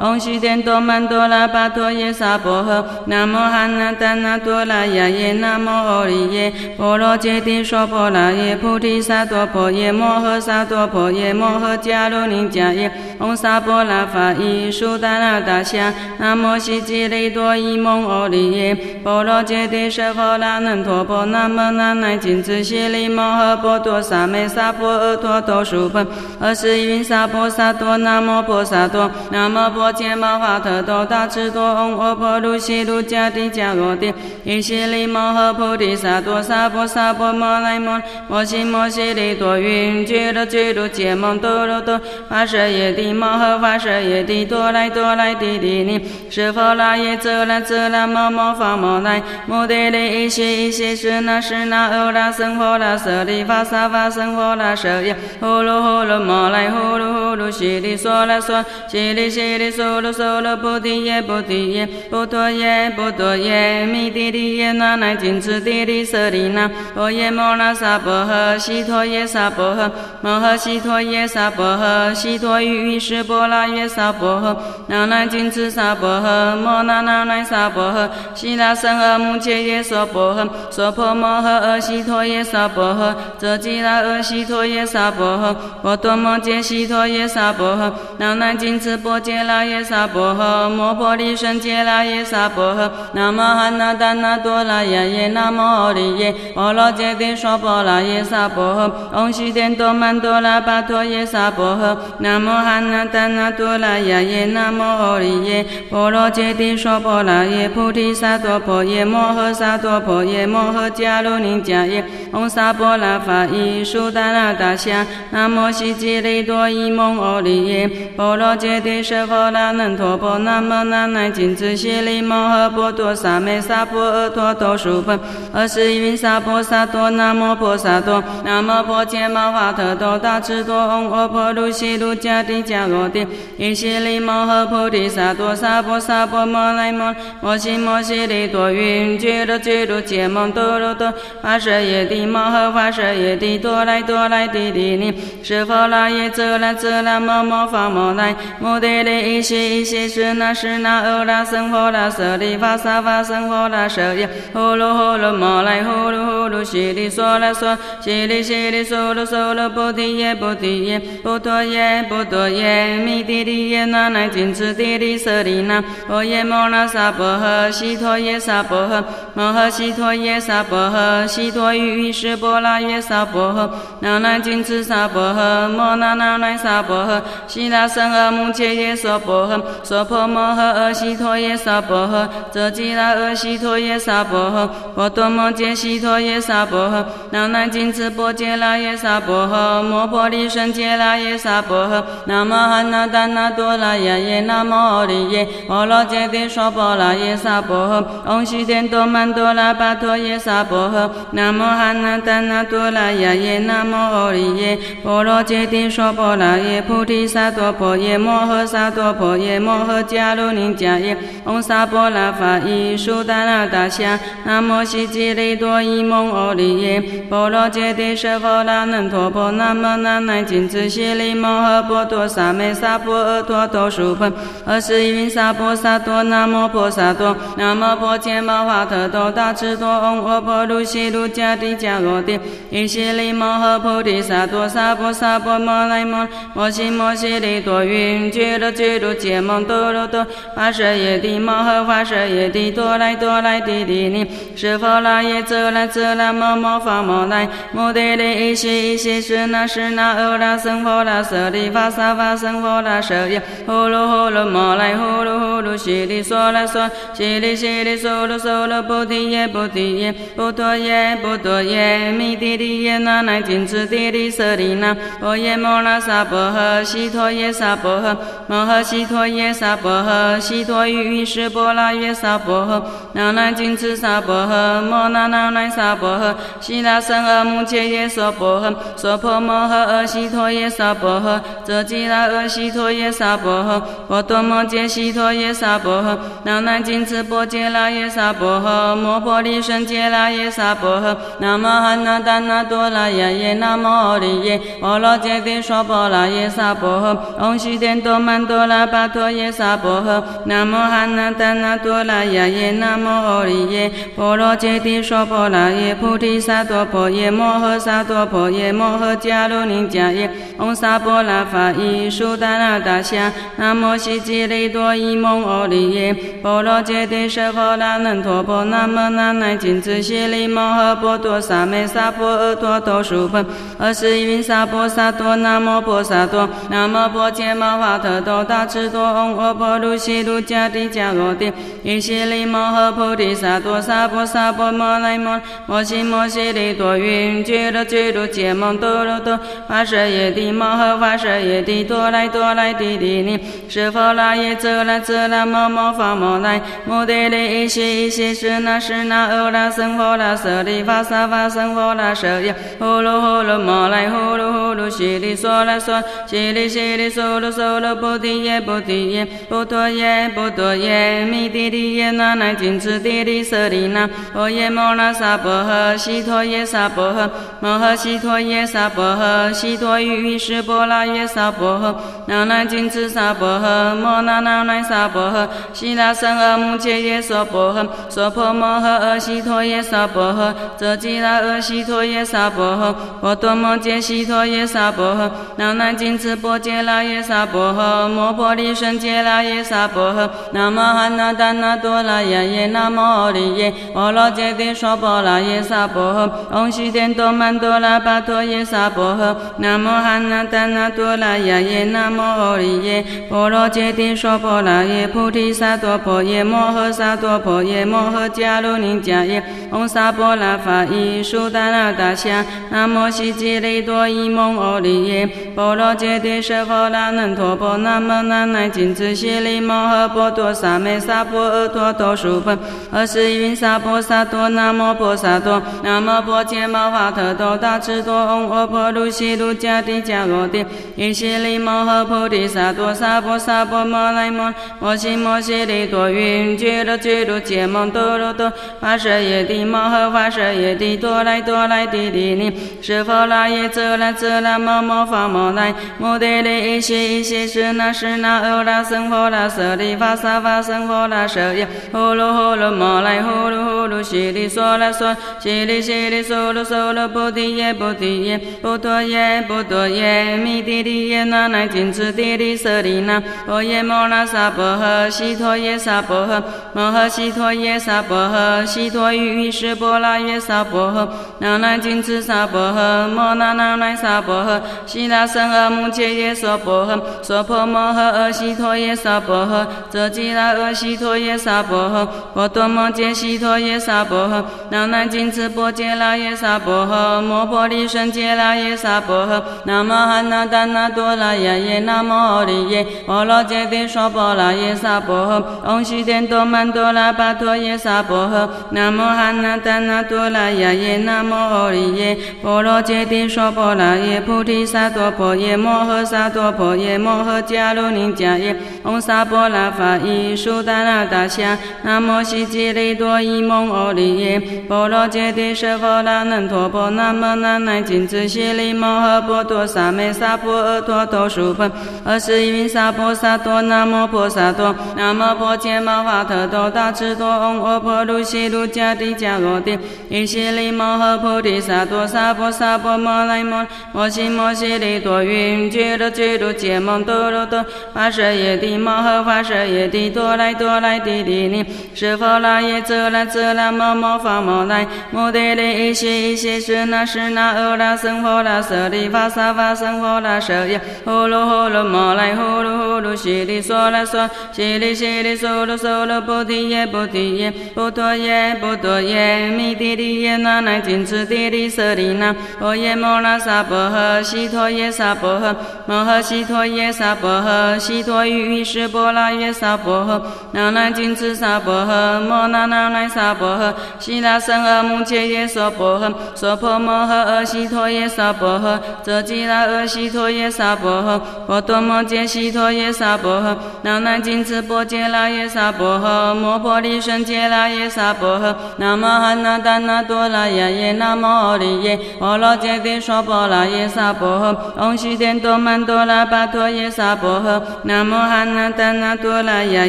诃，唵悉殿多曼多拉巴陀耶萨婆诃，南无汉那达那多拉耶耶，南无阿利耶，波罗揭谛娑婆拉耶，菩提萨埵婆耶，摩诃萨埵婆耶，摩诃迦卢尼迦耶，唵萨婆拉法伊苏达那达夏，南无悉吉利多伊蒙阿利耶，波罗揭谛舍诃那能陀婆，南无那乃谨墀悉利摩诃波多萨美萨婆诃陀多输婆，二十一云萨婆萨多，南无婆萨多，南无婆伽摩哈特多大智多，唵阿婆卢悉卢迦帝迦罗帝，依悉利摩诃菩提萨埵萨婆萨婆摩来摩，摩悉摩悉利多云，俱卢俱卢羯摩多罗多，发舍耶帝摩诃发舍耶帝，多来多来帝帝尼，是佛那耶则那则那摩摩发摩来，摩帝利依悉依悉是那是那欧拉僧佛拉舍利发萨发僧佛拉舍耶，呼噜呼噜摩那来呼噜呼噜悉利娑啦娑，悉利悉利娑罗娑罗菩提耶菩提耶，波陀耶波陀耶，弥帝利耶那那谨墀帝利舍利那，波耶摩那萨婆诃，悉陀耶萨婆诃，摩诃悉陀耶萨婆诃，悉陀喻喻室波拉耶萨婆诃，那那谨墀萨婆诃，摩那那那萨婆诃，悉那僧阿目揭耶娑婆诃，娑婆摩诃阿悉陀耶萨婆诃，遮吉那阿悉陀耶萨婆诃，波多摩揭悉陀耶萨婆诃，那那谨墀波揭拉耶萨婆诃，摩婆利胜揭拉耶萨婆诃，南无汉那达那多拉耶耶，南无阿利耶，波罗揭谛娑婆拉耶萨婆诃，唵悉殿多曼多拉巴陀耶萨婆诃，南无汉那达那多拉耶耶，南无阿利耶，波罗揭谛娑婆拉耶，菩提萨埵婆耶，摩诃萨埵婆耶，摩诃迦卢尼迦耶，唵萨婆拉法伊苏达那达夏，南无悉吉利多伊蒙阿利耶，波罗揭谛舍诃那能陀婆，南无那乃谨墀悉利摩诃波多萨美萨婆诃陀多输婆，二十一云萨婆萨多，南无婆萨多，南无婆伽摩哈特多大智多，唵阿婆卢悉卢迦帝迦罗帝，依悉利摩诃菩提萨埵萨婆萨婆摩来摩，摩悉摩悉利多云，俱卢俱卢羯摩多罗多，发舍耶帝摩诃发舍耶帝，多来多来帝帝尼，是佛那耶则那则那摩摩发摩来，摩帝利依悉依悉是那是那欧拉僧佛拉舍利发萨发僧佛拉舍耶，呼噜呼噜摩来呼噜呼噜悉利娑啦娑，悉利悉利娑罗娑罗菩提耶菩提耶，波陀耶波陀耶，弥帝利耶那乃谨墀帝利舍利那，波耶摩那萨婆诃，悉陀耶萨婆诃，摩诃悉陀耶萨婆诃，悉陀喻喻室波拉耶萨婆诃，那那谨墀萨婆诃，摩那那乃萨婆诃，悉那僧阿目揭耶娑婆诃，娑婆摩诃阿悉陀耶萨婆诃，遮吉那阿悉陀耶萨婆诃，波多摩揭悉陀耶萨婆诃，那那谨墀波揭拉耶萨婆诃，摩婆利胜揭拉耶萨婆诃，南无汉那达那多拉耶耶，南无阿利耶，波罗揭谛娑婆拉耶萨婆诃，唵悉殿多曼多拉巴陀耶萨婆诃，南无汉那达那多拉耶耶，南无阿利耶，波罗揭谛娑婆拉耶，菩提萨埵婆耶，摩诃萨埵婆耶，摩诃迦卢尼迦耶，唵萨婆拉法伊苏达那达夏，南无悉吉利多伊蒙阿利耶，波罗揭谛舍诃那能陀婆，南无那乃谨墀悉利摩诃波多萨美萨婆诃陀多输婆，二十一云萨婆萨多，南无婆萨多，南无婆伽摩哈特多大智多，唵阿婆卢悉卢迦帝迦罗帝，依悉利摩诃菩提萨埵萨婆萨婆摩来摩，摩悉摩悉利多云，俱卢俱卢羯摩多罗多，发舍耶帝摩诃发舍耶帝，多来多来帝帝尼，是佛那耶则那则那摩摩发摩来，摩帝利依悉依悉是那是那欧拉僧佛拉舍利发萨发僧佛拉舍耶，呼噜呼噜摩来呼噜呼噜悉地娑罗娑，悉地悉地娑罗娑罗菩提耶菩提耶，波陀耶波陀耶，弥帝帝耶那呐谨墀帝利舍利那，婆耶摩萨婆诃，悉陀耶萨婆诃，摩诃悉陀耶萨婆诃，悉陀喻喻室波那耶萨婆诃，那呐谨墀萨婆诃，摩那那呐萨婆诃，悉那僧阿目切耶娑婆诃，娑婆摩诃阿悉陀耶萨婆诃，遮吉那阿悉陀耶萨婆诃，波多摩揭悉陀耶萨婆诃，那呐谨墀波揭那耶萨婆诃，摩婆利胜揭那耶萨婆诃，那摩哈那达那多那耶耶那摩利耶，波罗揭谛娑婆那耶娑婆诃，唵悉殿多曼多拉巴陀耶娑婆诃，南摩阿那达那多那耶耶那摩利耶，波罗揭谛娑婆那耶菩提萨埵婆耶摩诃萨埵婆耶摩诃迦卢尼迦耶，唵萨婆那法伊苏达那达夏，南无悉吉利多伊蒙阿利耶，波罗揭谛舍诃那能陀婆，南无那呐谨墀悉利摩诃波陀萨梅萨婆诃多多输婆，二十云萨婆萨多，南无婆萨多，南无婆伽摩法特多大智多，唵阿婆卢悉卢迦帝迦罗帝，依悉利摩诃菩提萨埵萨婆萨婆摩来摩，摩悉摩悉利多云，俱卢俱卢羯摩多罗多，发舍耶帝摩诃发舍耶帝多来多来帝帝尼，是否那耶则那则那摩摩发摩来，摩帝利依悉依悉是那是那欧那僧佛那舍利法萨法僧佛那舍耶，呼噜呼噜摩来呼噜呼噜悉地娑罗娑，悉地悉地娑罗娑罗菩提耶菩提耶，波陀耶波陀耶，弥帝帝耶那呐谨墀帝利舍利那，婆耶摩那萨婆诃，悉陀耶萨婆诃，摩诃悉陀耶萨婆诃，悉陀喻喻室波那耶萨婆诃，那呐谨墀萨婆诃，摩那那呐萨婆诃，悉那僧阿目切耶娑婆诃，娑婆摩诃阿悉陀耶萨婆诃，遮吉那阿悉陀耶萨婆诃，波多摩揭悉陀耶萨婆诃，那呐谨墀波揭那耶萨婆诃，摩婆利胜揭那耶萨婆诃，那摩哈那达那多那耶耶那摩利耶，波罗揭谛娑婆那耶萨婆诃，唵悉殿多曼多拉巴陀耶萨婆诃，那摩哈那达那多那耶耶那摩利耶，波罗揭谛娑婆那耶菩提萨埵婆耶摩诃萨埵婆耶摩诃迦卢尼迦耶，唵萨婆那法伊苏达那达夏，南无悉吉利多伊蒙阿利耶，波罗揭谛舍诃那能陀婆，南无那呐谨墀悉利摩诃波多萨梅萨婆诃多多输婆，二十一云萨婆萨多，南无婆萨多，南无婆伽摩法特多大智多，唵阿婆卢悉卢迦帝迦罗帝，依悉利摩诃菩提萨埵萨婆萨婆摩来摩，摩悉摩悉利多云，俱卢俱卢羯摩多罗多，发舍耶帝摩诃发舍耶帝多来多来帝帝尼，是否那耶则那则那摩摩发摩来，摩帝利依悉依悉是那是那欧那僧佛那舍利法萨法僧佛那舍耶，呼噜呼噜摩来呼噜呼噜悉地娑罗娑，悉地悉地娑罗娑罗菩提耶菩提耶，波陀耶波陀耶，弥帝帝耶那呐谨墀帝利舍利那，婆耶摩那萨婆诃，悉陀耶萨婆诃，摩诃悉陀耶萨婆诃，悉陀喻喻室波那耶萨婆诃，那呐谨墀萨婆诃，摩那那呐萨婆诃，悉那僧阿目切耶娑婆诃，娑婆摩诃阿悉陀耶萨婆诃，遮吉那阿悉陀耶萨婆诃，波多摩揭悉陀耶萨婆诃，那呐谨墀波揭那耶萨婆诃，摩婆利胜揭那耶萨婆诃，那摩哈那达那多那耶耶那摩利耶，波罗揭谛娑婆那耶萨婆诃，唵悉殿多曼多拉巴陀耶萨婆诃，那摩哈那达那多那耶耶那摩利耶，波罗揭谛娑婆那耶菩提萨多婆耶摩诃萨多婆耶摩诃迦卢尼迦耶，唵萨婆那法伊苏达那达夏，南摩悉吉利多伊蒙阿利耶，波罗揭谛舍诃那能陀婆，南无那呐谨墀悉利摩诃波多萨梅萨婆诃多多输婆，二十一云萨婆萨多，南摩婆萨多，南摩婆伽摩法特多大智多，唵阿婆卢悉卢迦帝迦罗帝，依悉利摩诃菩提萨埵萨婆萨婆摩来摩，摩悉摩悉利多云，俱卢俱卢羯摩多罗多，发舍耶帝摩诃发舍耶帝多来多来帝帝尼，是否那耶则那则那摩摩发摩来，摩帝利依悉依悉是那是那欧那僧佛那舍利法萨法僧佛那舍耶，呼噜呼噜摩来呼噜呼噜悉哩嗦啦嗦，悉哩悉哩嗦噜嗦噜菩提耶菩提耶，波陀耶波陀耶，弥帝利耶那呐谨墀帝利舍利那，婆耶摩那萨婆诃，悉陀耶萨婆诃，摩诃悉陀耶萨婆诃，悉陀喻喻室波罗耶萨婆诃，那呐谨墀萨婆诃，摩那那呐萨婆诃，悉那僧阿目切耶娑婆诃，娑婆摩诃阿悉陀耶萨婆诃，遮吉那阿悉陀耶萨婆诃，波多摩揭悉陀耶萨婆诃，那呐谨墀波揭那耶萨婆诃，摩婆利胜揭那耶萨婆诃，南无汉那达那多拉耶耶，南无阿利耶，婆罗揭谛娑婆拉耶萨婆诃，唵悉殿多曼多拉巴陀耶萨婆诃，南无汉那达那多拉耶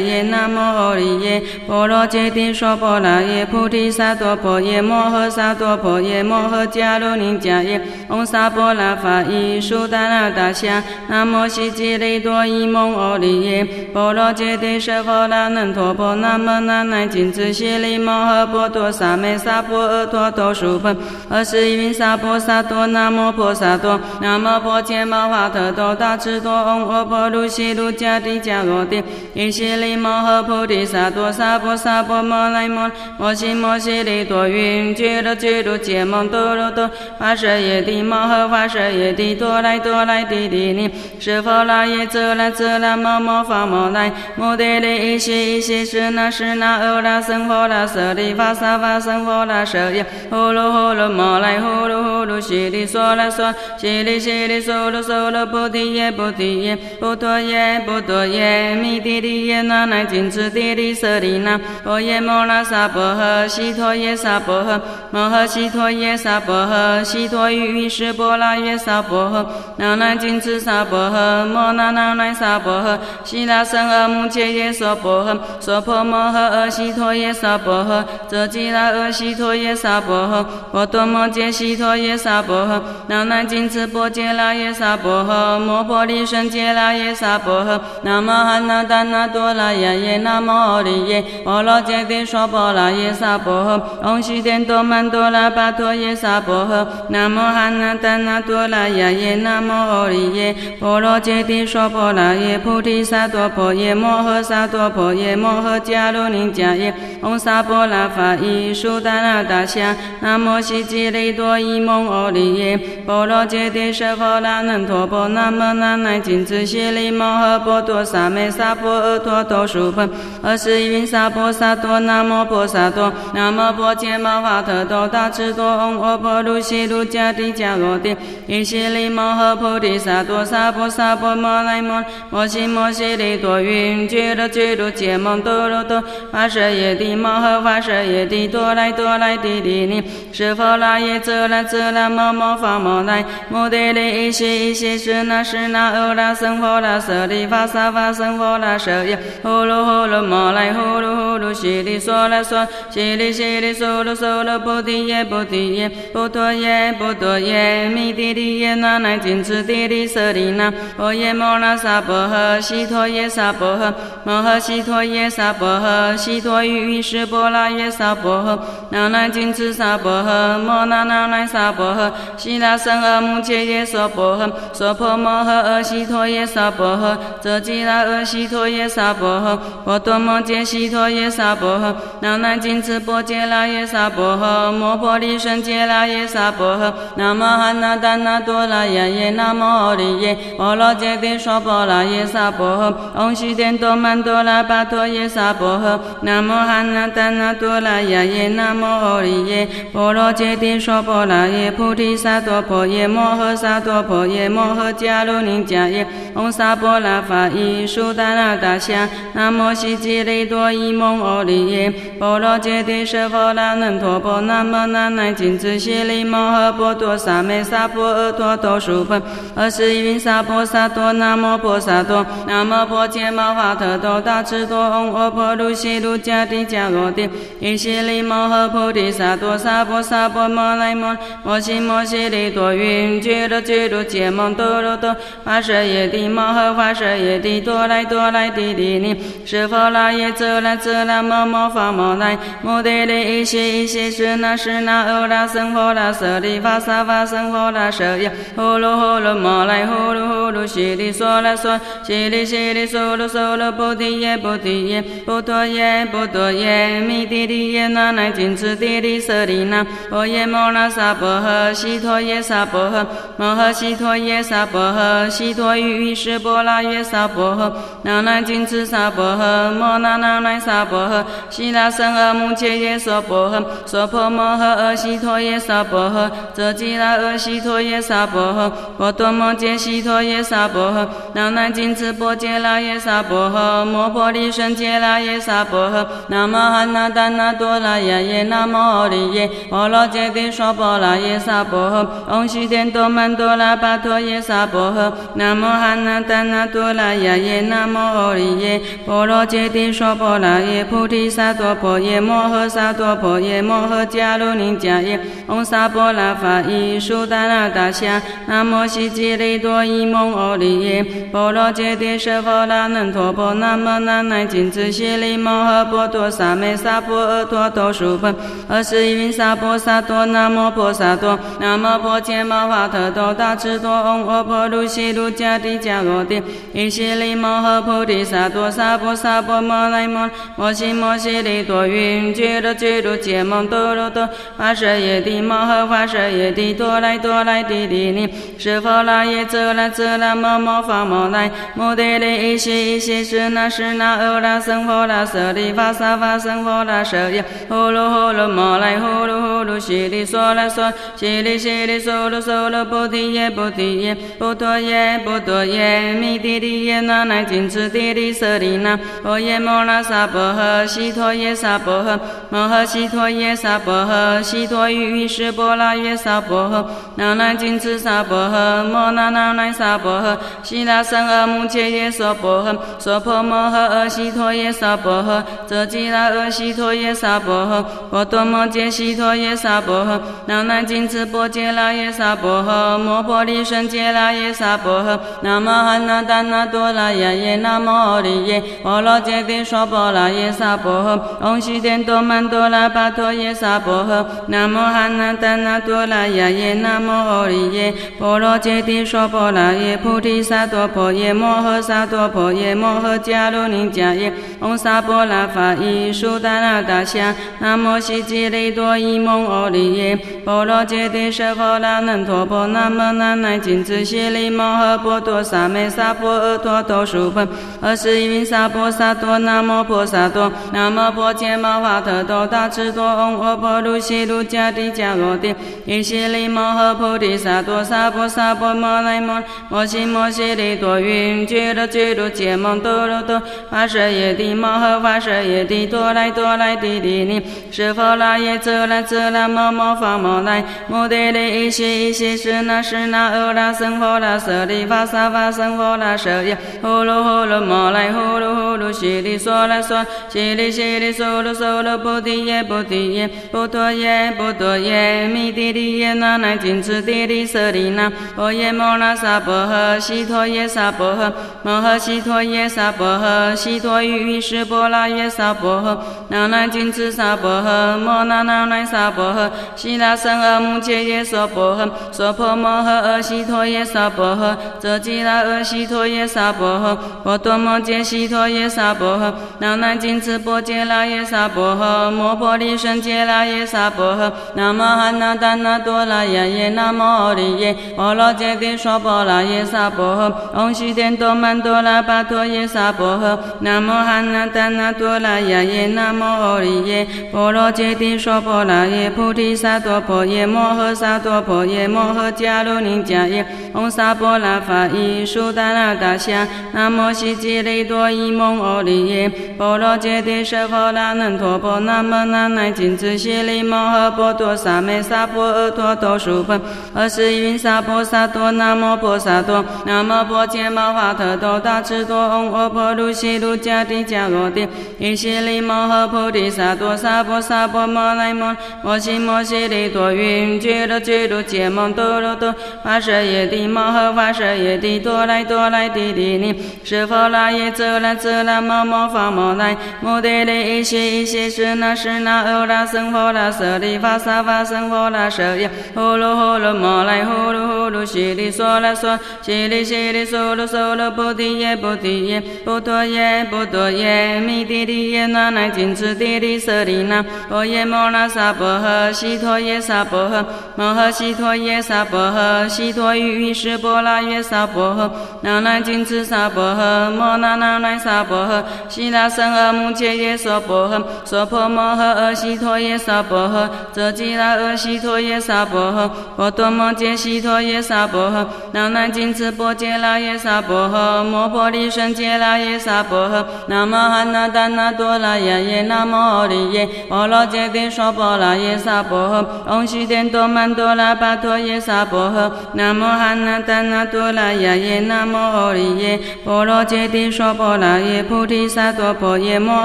耶，南无阿利耶，婆罗揭谛娑婆拉耶，菩提萨埵婆耶，摩诃萨埵婆耶，摩诃迦卢尼迦耶，唵萨婆拉法伊苏达那达夏，南无悉吉利多伊蒙阿利耶，婆罗揭谛舍佛那能陀婆，南无那呐谨墀悉利摩诃波多萨梅萨婆诃陀多输婆，二十一云萨婆萨多，南无婆萨多，南无婆伽摩法特多大智多，唵阿婆卢悉卢迦帝迦罗帝，依悉利摩诃菩提萨埵萨婆萨婆摩来摩，摩悉摩悉利多云，俱卢俱卢羯摩多罗多，发舍耶帝摩诃发舍耶帝，多来多来帝帝尼，是佛那耶则那则那摩摩发摩来，摩帝利依悉依悉是那是那欧那僧佛那舍利法萨法僧佛那舍耶，呼噜呼噜摩来呼噜呼噜悉哩嗦啦嗦，悉哩悉哩嗦噜嗦噜菩提耶菩提耶，波陀耶波陀耶，弥帝利耶那呐谨墀帝利舍利那，婆耶摩那萨婆诃，悉陀耶萨婆诃，摩诃悉陀耶萨婆诃，悉陀喻喻室波罗耶萨婆诃，那呐谨墀萨婆诃，摩那那呐萨婆诃，悉那僧阿目切耶娑婆诃，娑婆摩诃阿悉陀耶萨婆诃，遮吉那阿悉陀耶萨婆诃，波多摩揭悉陀耶萨婆诃，那呐谨墀波揭那耶萨婆诃，摩婆利胜揭那耶萨婆诃，南无汉那达那多拉耶耶，南无阿利耶，婆罗揭谛娑婆拉耶萨婆诃，唵悉殿多曼多拉巴陀耶萨婆诃，南无汉那达那多拉耶耶，南无阿利耶，婆罗揭谛娑婆拉耶，菩提萨埵婆耶，摩诃萨埵婆耶，摩诃迦卢尼迦耶，唵萨婆拉法伊苏达那达夏，南无悉吉利多伊蒙阿利耶，婆罗揭谛舍佛那能陀婆，南无那呐谨墀悉利摩诃波多萨梅萨婆诃陀多输婆，二十云萨婆萨多，南无婆萨多，南无婆伽摩法特多大智多，唵阿婆卢悉卢迦帝迦罗帝，依悉利摩诃菩提萨埵萨婆萨婆摩来摩，摩悉摩悉利多云，俱卢俱卢羯摩多罗多，发舍耶帝摩诃发舍耶帝，多来多来帝帝尼，是佛那耶则那则那摩摩发摩来，摩帝利依悉依悉是那是那欧那僧佛那舍利法萨法僧佛那舍耶，呼噜呼噜摩来呼噜呼噜悉哩嗦啦嗦，悉哩悉哩嗦噜嗦噜菩提耶菩提耶，波陀耶波陀耶，弥帝利耶那呐谨墀帝利舍利那，婆耶摩那萨婆诃，悉陀耶萨婆诃，摩诃悉陀耶萨婆诃，悉陀喻喻室波罗耶萨婆诃，那呐谨墀萨婆诃，摩那那呐萨婆诃，悉那僧阿目切耶娑婆诃，娑婆摩诃阿悉陀耶萨婆诃，遮吉那阿悉陀耶萨婆诃，波多摩揭悉陀耶萨婆诃，那呐谨墀波揭那耶萨婆诃，摩婆利胜揭那耶萨婆诃，南无汉那达那多拉耶耶，南无阿利耶，婆罗揭谛娑婆拉耶萨婆诃，唵悉殿多曼多拉巴陀耶萨婆诃，南无汉那达那多拉耶耶，南无阿利耶，婆罗揭谛娑婆拉耶，菩提萨埵婆耶，摩诃萨埵婆耶，摩诃迦卢尼迦耶，唵萨婆拉法伊苏达那达夏，南无悉吉利多伊蒙阿利耶，婆罗揭谛舍佛那能陀婆，南无那呐谨墀悉利摩诃波多萨梅萨婆诃陀多输婆，二十一云萨婆萨多，南无婆萨多，南无婆伽摩法特多大智多，唵阿婆卢悉卢迦帝迦罗帝，依悉利摩诃菩提萨埵萨婆萨婆摩来摩，摩悉摩悉利多云，俱卢俱卢羯摩多罗多，发舍耶帝摩诃发舍耶帝，多来多来帝帝尼，是佛那耶则那则拉摩摩发摩来，摩帝利伊西伊西是那是那欧拉僧诃拉舍利法萨法僧诃拉舍耶，呼噜呼噜摩来呼噜呼噜悉利娑拉娑，悉利悉利娑罗娑罗菩提耶菩提耶，波陀耶波陀耶，弥帝利耶那那金持帝利舍利那，波耶摩那萨婆诃，悉陀耶萨婆诃，摩诃悉陀耶萨婆诃，悉陀于于是波拉耶萨婆诃，那那金持萨婆诃，摩那那那萨婆诃，悉那僧阿穆切耶娑婆诃，娑婆摩诃阿悉陀耶萨婆诃，遮吉那阿悉陀耶萨婆诃，波多摩揭悉陀耶萨婆诃，那那金持波揭拉耶萨婆诃，摩婆利胜揭拉耶萨婆诃，那摩哈那达那多拉耶耶那摩利耶，婆罗揭谛娑婆拉耶萨婆诃，唵悉殿多曼多拉巴陀耶萨婆诃，那摩哈那达那多拉耶耶那摩利耶，波罗揭谛娑婆拉耶菩提萨埵婆耶摩诃萨埵婆耶摩诃迦卢尼迦耶，唵萨婆拉法伊苏达那达夏，南无悉吉利多伊蒙阿利耶，波罗揭谛舍佛那能陀婆，南无那乃金智悉利摩诃波多萨美萨婆诃陀多输分，二十云萨婆萨多，南无婆萨多，南无婆伽摩法特多智多，唵阿婆卢悉卢迦帝迦罗帝，伊悉利摩诃菩提萨埵萨婆萨婆摩来摩，摩悉摩悉利多云，俱卢俱卢羯摩多罗多，发舍耶帝摩诃发舍耶帝多来多来帝帝尼，是佛那耶则那则那摩摩发摩来，摩帝利伊悉伊悉是那是那欧拉僧诃拉舍利法萨法僧诃拉舍耶，呼噜呼噜摩来呼噜呼噜悉利娑拉娑，悉利悉利娑罗娑罗菩提耶菩提耶，波陀耶波陀耶，弥帝利耶那那金持帝利舍利那，婆耶摩那萨婆诃，悉陀耶萨婆诃，摩诃悉陀耶萨婆诃，悉陀于于是波拉耶萨婆诃，那那金持萨婆诃，摩那那那萨婆诃，悉那僧阿穆切耶娑婆诃，娑婆摩诃阿悉陀耶萨婆诃，遮吉那阿悉陀耶萨婆诃，波多摩揭悉陀耶萨婆诃，那那金持波揭拉耶萨婆诃，摩婆利胜揭拉耶萨婆诃，那摩哈那达那多拉耶耶那摩利耶，婆罗揭谛娑婆拉耶萨婆诃，唵悉殿多曼多拉巴陀耶萨婆诃，那摩哈那达那多拉耶耶那摩利耶，婆罗揭谛娑婆拉耶菩提萨埵婆耶摩诃萨埵婆耶摩诃迦卢尼迦耶，唵萨婆拉法伊苏达那达夏，南无悉吉利多伊蒙阿利耶，婆罗揭谛舍佛那陀婆，南无那乃金智悉利摩诃波多萨美萨婆诃陀多输分，二十云萨婆萨多，南无婆萨多，南无婆伽摩法特多大智多，唵阿婆卢悉卢迦帝迦罗帝，伊悉利摩诃菩提萨埵萨婆萨婆摩来摩，摩悉摩悉利多云，俱卢俱卢羯摩多罗多，发舍耶帝摩诃发舍耶帝多来多来帝帝尼，是佛那耶则那则那摩摩发摩来，摩帝利伊悉伊悉是那是那欧拉僧诃拉舍利法萨法僧诃拉舍耶，呼噜呼噜摩来呼噜呼噜悉利娑拉娑，悉利悉利娑罗娑罗菩提耶菩提耶，波陀耶波陀耶，弥帝利耶那那金持帝利舍利那，婆耶摩那萨婆诃，悉陀耶萨婆诃，摩诃悉陀耶萨婆诃，悉陀于于是波拉耶萨婆诃，那那金持萨婆诃，摩那那那萨婆诃，悉那僧阿穆切耶娑婆诃，娑婆摩诃阿悉陀耶娑婆诃，遮吉那阿悉陀耶娑婆诃，波多摩揭悉陀耶娑婆诃，那那金持波揭拉耶萨婆诃，摩婆利胜揭拉耶萨婆诃，那摩哈那达那多拉耶耶那摩利耶，婆罗揭谛娑婆拉耶萨婆诃，唵悉殿多曼多拉巴陀耶萨婆诃，那摩哈那达那多拉耶耶那摩利耶，婆罗揭谛娑婆拉耶菩提萨埵婆耶摩诃萨埵婆耶摩诃迦卢尼迦耶，唵萨婆拉法伊苏达那达夏，南无悉吉利多伊蒙阿利耶，婆罗揭谛舍佛那能陀婆，南无那乃金智悉利摩诃波多萨美萨婆诃陀多输分，二十云萨婆萨多，南无婆萨多，南无婆伽摩法特多大智多，唵阿婆卢悉卢迦帝迦罗帝，伊悉利摩诃菩提萨埵萨婆萨婆摩来摩，摩悉摩悉利多云，俱卢俱卢羯摩多罗多，发舍耶帝摩诃发舍耶帝多来多来帝帝尼，是佛那耶则那则那摩摩发摩来，摩帝利西西是那是那欧拉僧佛拉舍利法萨法僧佛拉舍耶，呼噜呼噜摩来呼噜呼噜悉利娑拉娑，悉利悉利娑罗娑罗菩提耶菩提耶，波陀耶波陀耶，弥帝利耶那那金持帝利舍利那，波耶摩那萨婆诃，悉陀耶萨婆诃，摩诃悉陀耶萨婆诃，悉陀喻喻是波拉耶萨婆诃，那那金持萨婆诃，摩那那那萨婆诃，悉那僧阿穆切耶娑婆诃，娑婆摩诃阿悉陀耶娑婆诃，遮吉那阿悉陀耶娑婆诃，波多摩揭悉陀耶娑婆诃，那那金持波揭拉耶娑婆诃，摩婆利胜揭拉耶娑婆诃，那摩哈那达那多拉耶耶那摩利耶，波罗揭谛娑婆拉耶萨婆诃，唵悉殿多曼多拉巴陀耶萨婆诃，那摩哈那达那多拉耶耶那摩利耶，波罗揭谛娑婆拉耶菩提萨埵婆耶摩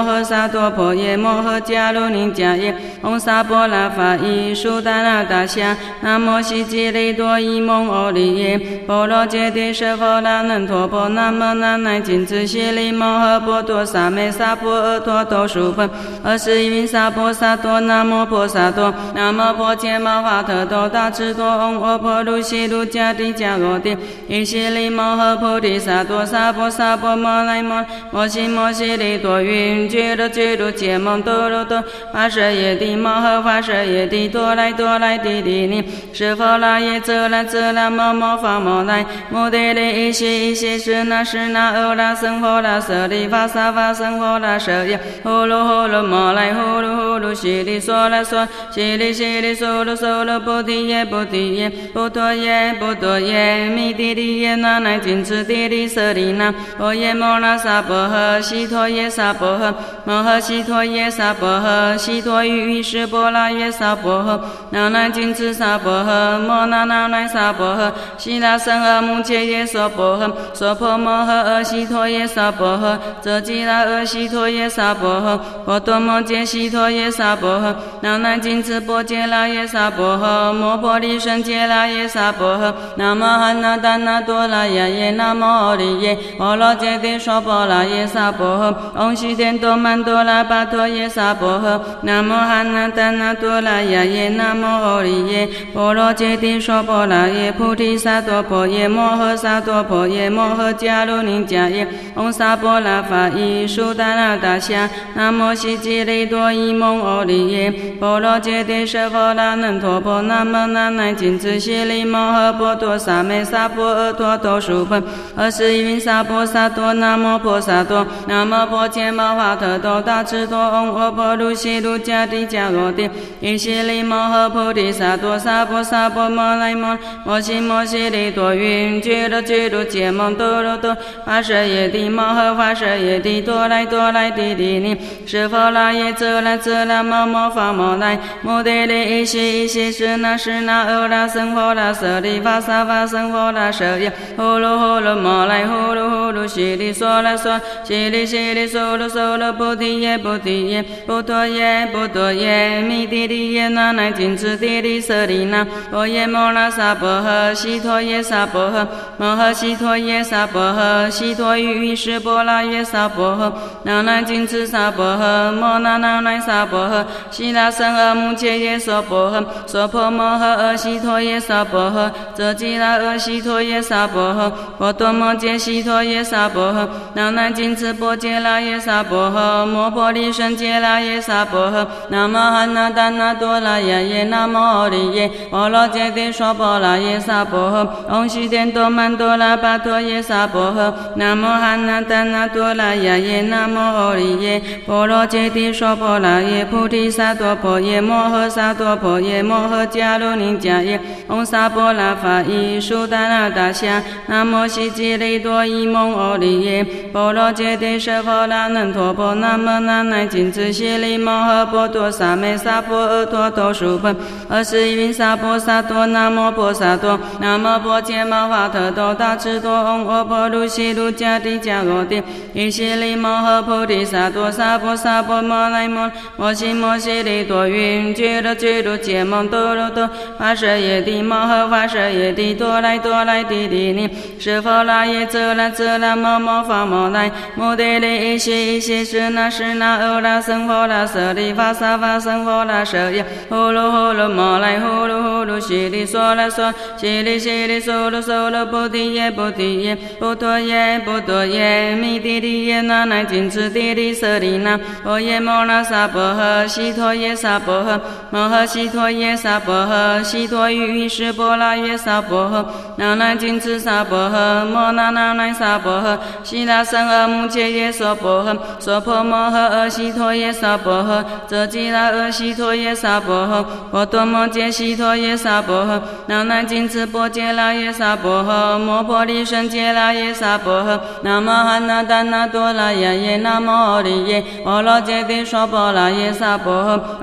诃萨埵婆耶摩诃迦卢尼迦耶，唵萨婆拉法伊苏达那达夏，南无悉吉利多伊蒙阿利耶，波罗揭谛舍佛那能陀婆，南无那乃金智悉利摩诃波多萨美萨婆诃陀多输分，二十一云萨婆萨多，南无婆萨多，南无婆伽摩法特多大智多，唵阿婆卢悉卢迦帝迦罗帝，依悉利摩诃菩提萨多萨婆萨婆摩来摩，摩悉摩悉利多云，觉罗觉罗揭蒙多罗多，发舍耶帝摩诃发舍耶帝多来多来帝帝尼，是佛那耶则那则那摩摩发摩来，摩帝利依悉依悉是那是那欧拉僧佛拉舍利法萨法僧佛拉舍耶，呼噜呼噜摩来呼噜呼噜悉利娑拉娑，悉利悉利娑罗娑罗菩提耶菩提耶，波陀耶波多耶，弥帝利耶那那金持帝利舍利那，波耶摩那萨婆诃，悉陀耶萨婆诃，摩诃悉陀耶萨婆诃，悉陀喻喻是波拉耶萨婆诃，那那金持萨婆诃，摩那那那萨婆诃，悉那僧阿穆切耶娑婆诃，娑婆摩诃阿悉陀耶萨婆诃，遮吉那阿悉陀耶萨婆诃，波多摩揭悉陀耶萨婆诃，那那金持波揭拉耶萨婆诃，摩婆利胜揭拉耶萨婆诃，那摩哈那达那多拉耶耶那摩利耶，波罗揭谛娑婆拉耶萨婆诃，唵悉殿多曼多拉巴陀耶萨婆诃，那摩哈那达那多拉耶耶那摩利耶，波罗揭谛娑婆拉耶菩提萨埵婆耶摩诃萨埵婆耶摩诃迦卢尼迦耶，唵萨婆拉法伊苏达那达夏，南无悉吉利多伊蒙阿利耶，波罗揭谛舍佛那能陀婆，南无那乃金智悉利摩诃波多萨美萨婆诃陀多输分，二十云萨婆萨多，南无婆萨多，南无婆伽摩法特多大智多，唵阿婆卢悉卢迦帝迦罗帝，依悉利摩诃菩提萨埵萨婆萨婆摩来摩，摩悉摩悉利多云，觉罗觉罗揭蒙多罗多，发舍耶帝摩诃发舍耶帝多来多来帝帝尼，是佛那耶则那则那摩摩发摩来，摩帝利依悉依悉是那是那欧拉僧佛拉舍利法萨法僧佛拉舍耶，呼噜呼噜摩来呼噜呼噜悉利娑拉娑，悉利悉利娑罗娑罗菩提耶菩提耶，波陀耶波陀耶，弥帝利耶那乃金持帝利舍利那，波耶摩那萨婆诃，悉陀耶萨婆诃，摩诃悉陀耶萨婆诃，悉陀喻喻是波拉耶萨婆诃，那那金持萨婆诃，摩那那乃萨婆诃，悉那僧阿穆切耶娑婆诃，娑婆摩诃阿悉陀耶萨婆诃，遮吉那阿悉陀耶萨婆诃，波多摩揭悉陀耶萨婆诃，那那金持波揭拉耶萨婆诃，摩婆利胜揭拉耶萨婆诃，那摩哈那达那多拉耶耶那摩利耶，波罗揭谛娑婆拉耶萨婆诃，唵悉殿多曼多拉巴陀耶萨婆诃，那摩哈那达那多拉耶耶那摩利耶，波罗揭谛娑婆拉耶菩提萨埵婆耶摩诃萨埵婆耶摩诃迦卢尼迦耶，唵萨婆拉法伊苏达那达夏，南无悉吉利多伊蒙阿利耶，波罗揭谛舍佛那能陀婆，南无那乃金智悉利摩诃波多萨美萨婆诃陀多输分，二十云萨婆萨多，南无婆萨多，南无婆伽摩法特多大智多，唵阿婆卢悉卢迦帝迦罗帝，依悉利摩诃菩提萨埵萨婆萨婆摩来摩，摩摩西摩西利多云，俱卢俱卢揭蒙多罗多，发舍耶帝摩诃发舍耶帝多来多来帝帝尼，是否拉耶则拉则拉摩摩发摩来，摩帝利一西一西是那是那欧拉僧佛拉舍利发萨发僧佛拉舍耶，呼噜呼噜摩来呼噜呼噜悉利娑拉娑，悉利悉利娑罗娑罗菩提耶菩提耶，波陀耶波陀耶，弥帝利耶那那金持帝利舍利那，波耶摩那萨婆诃，悉陀耶萨婆诃，摩诃悉陀耶萨婆诃，悉陀喻喻是波拉耶萨婆诃，那那金持萨婆诃，摩那那那萨婆诃，悉那僧阿目切耶娑婆诃，娑婆摩诃阿悉陀耶萨婆诃，遮吉那阿悉陀耶萨婆诃，波多摩揭悉陀耶萨婆诃，那那金持波揭拉耶萨婆诃，摩婆利胜揭拉耶萨婆诃，南无汉那达那多拉耶耶，南无阿利耶，阿罗揭谛娑婆拉耶萨婆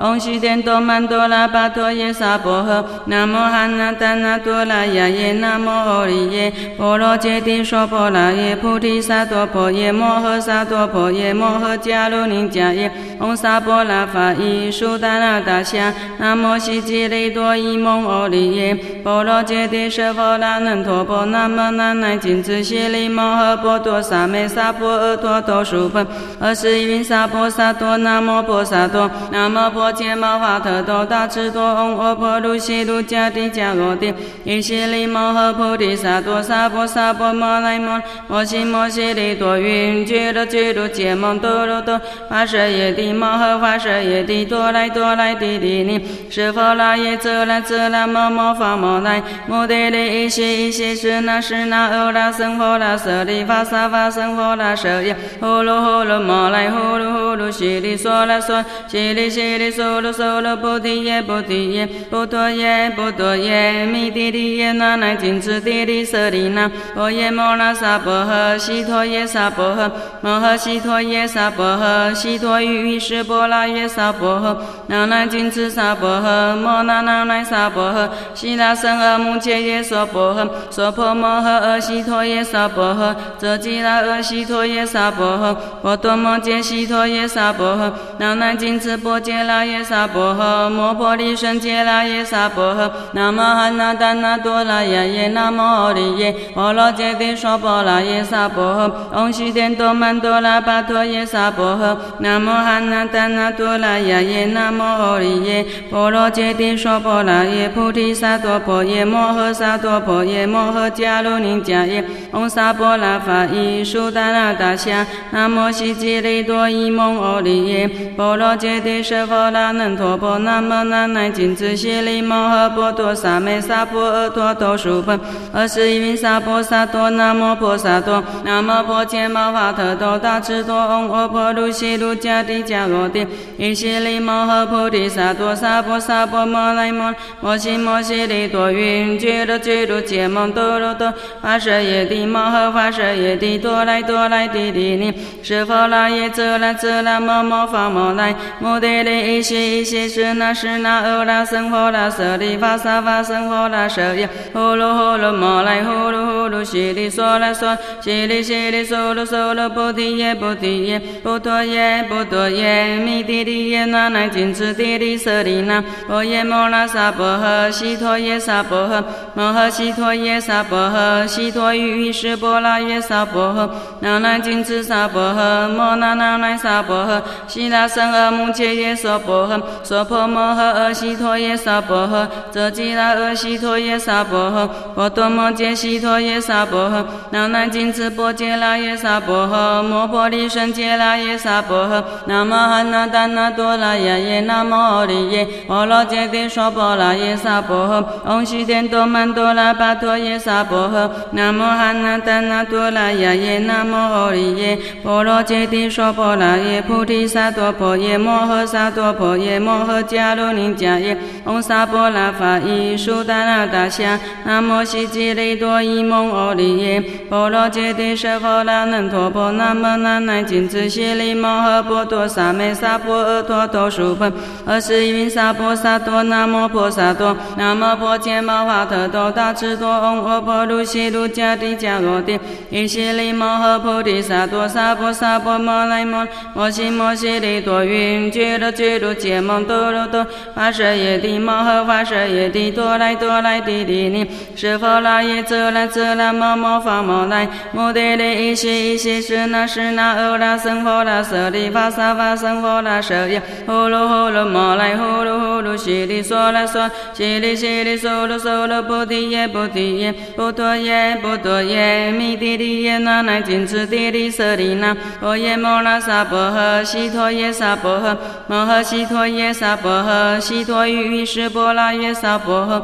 诃，唵悉殿多曼多拉巴陀耶萨婆诃，南无汉那达那多拉耶耶，南无阿利耶，波罗揭谛娑婆拉耶，菩提萨埵婆耶，摩诃萨埵婆耶，摩诃迦卢尼迦耶，唵萨婆拉法伊苏达那达夏，南无悉吉利多伊蒙阿利耶，波罗揭谛舍佛那能陀婆，南无那乃金智悉利摩诃波多萨美萨婆诃多多输分，二十一云萨婆萨多，南无婆萨多，南无婆伽摩法特多大智多，唵阿婆卢悉卢迦帝迦罗帝，依悉利摩诃菩提萨多萨婆萨婆摩来摩，摩悉摩悉利多云，俱卢俱卢揭蒙多罗多，发舍耶帝摩诃发舍耶帝多来多来帝帝尼，是否拉耶则拉则拉摩摩发摩来，摩帝利一西一西是那是那欧拉僧佛拉舍利发萨发僧佛拉舍耶，呼噜呼噜摩来呼噜呼噜悉利娑拉娑，悉利悉利娑罗娑罗菩提耶菩提耶，波陀耶波陀耶，弥帝利耶那乃金持帝利舍利那，波耶摩那萨婆诃，悉陀耶萨婆诃，摩诃悉陀耶萨婆诃，悉陀喻喻是波拉耶萨婆诃，那乃金持萨婆诃，摩那那乃萨婆诃，悉那僧阿目切耶娑婆诃，娑婆摩诃阿悉陀耶萨婆诃，遮吉那阿悉陀耶萨婆诃，波多摩揭悉陀耶萨婆诃，那乃金持波揭拉耶萨婆诃，摩婆利胜揭拉耶萨婆诃，南无汉那那多拉耶耶，南无阿利耶，波罗揭谛娑婆拉耶萨婆诃，唵悉殿多曼多拉巴陀耶萨婆诃，南无汉那达那多拉耶耶，南无阿利耶，波罗揭谛娑婆拉耶，菩提萨埵婆耶，摩诃萨埵婆耶，摩诃迦卢尼迦耶，唵萨婆拉法伊苏达那达夏，南无悉吉利多伊蒙阿利耶，波罗揭谛舍佛那能陀婆，南无那乃金智悉利摩诃波多萨美萨婆诃多多输分，二十一云萨婆萨多，南无婆萨多，南无婆伽摩法特多大智多，唵阿婆卢悉卢迦帝迦罗帝，依悉利摩诃菩提萨埵萨婆萨婆摩来摩，摩悉摩悉利多云，俱卢俱卢揭蒙多罗多，发舍耶帝摩诃发舍耶帝多来多来帝帝尼，是否拉耶则拉则拉摩摩发摩来，摩帝利一西一西是那是那欧拉僧佛拉舍利发萨发僧佛拉舍耶，呼噜呼噜摩来呼噜呼噜悉利娑拉娑，悉利悉利娑罗娑罗菩提耶菩提耶，波陀耶波陀耶，弥帝利耶那乃金持帝利舍利那，波耶摩那萨婆诃，悉陀耶萨婆诃，摩诃悉陀耶萨婆诃，悉陀喻喻是波拉耶萨婆诃，那乃金持萨婆诃，摩那那乃萨婆诃，悉那僧阿目切耶娑婆诃，娑婆摩诃阿悉陀耶萨婆诃，遮吉那阿悉陀耶萨婆诃，波多摩揭悉陀耶萨婆诃，那乃金持波揭拉耶萨婆诃，摩婆利胜揭拉耶萨婆诃，南无汉那达那多拉耶耶，南无阿利耶，阿罗揭谛娑婆拉耶萨婆诃，唵悉殿多曼多拉巴陀耶萨婆诃，南无汉那达那多拉耶耶，南无阿利耶，波罗揭谛娑婆拉耶，菩提萨埵婆耶，摩诃萨埵婆耶，摩诃迦卢尼迦耶，唵萨婆拉法伊苏达那达夏，南无悉吉利多伊蒙阿利耶，波罗揭谛舍佛那能陀婆，南无那乃金智悉利摩诃波多萨美萨婆诃多多输分，二十云萨婆萨多，南无婆萨多，南无婆伽摩法特多大智多，唵阿婆卢悉卢迦帝迦罗帝，依悉利摩诃菩提萨埵萨婆萨婆摩来摩，摩悉摩悉利多云。俱卢俱卢羯蒙多罗多发舍耶帝摩诃发舍耶帝多来多来帝帝尼是否拉耶则拉则拉摩摩发摩来摩帝利伊西伊西是那是那欧拉僧佛拉舍利发萨发僧佛拉舍耶呼噜呼噜摩来呼噜呼噜悉利娑拉娑悉利悉利娑罗娑罗菩提耶菩提耶波陀耶波陀耶弥帝利耶那那金持帝利舍利那波耶摩那萨婆诃悉陀耶萨婆诃摩诃悉陀耶萨婆诃悉陀喻喻师波拉耶萨婆诃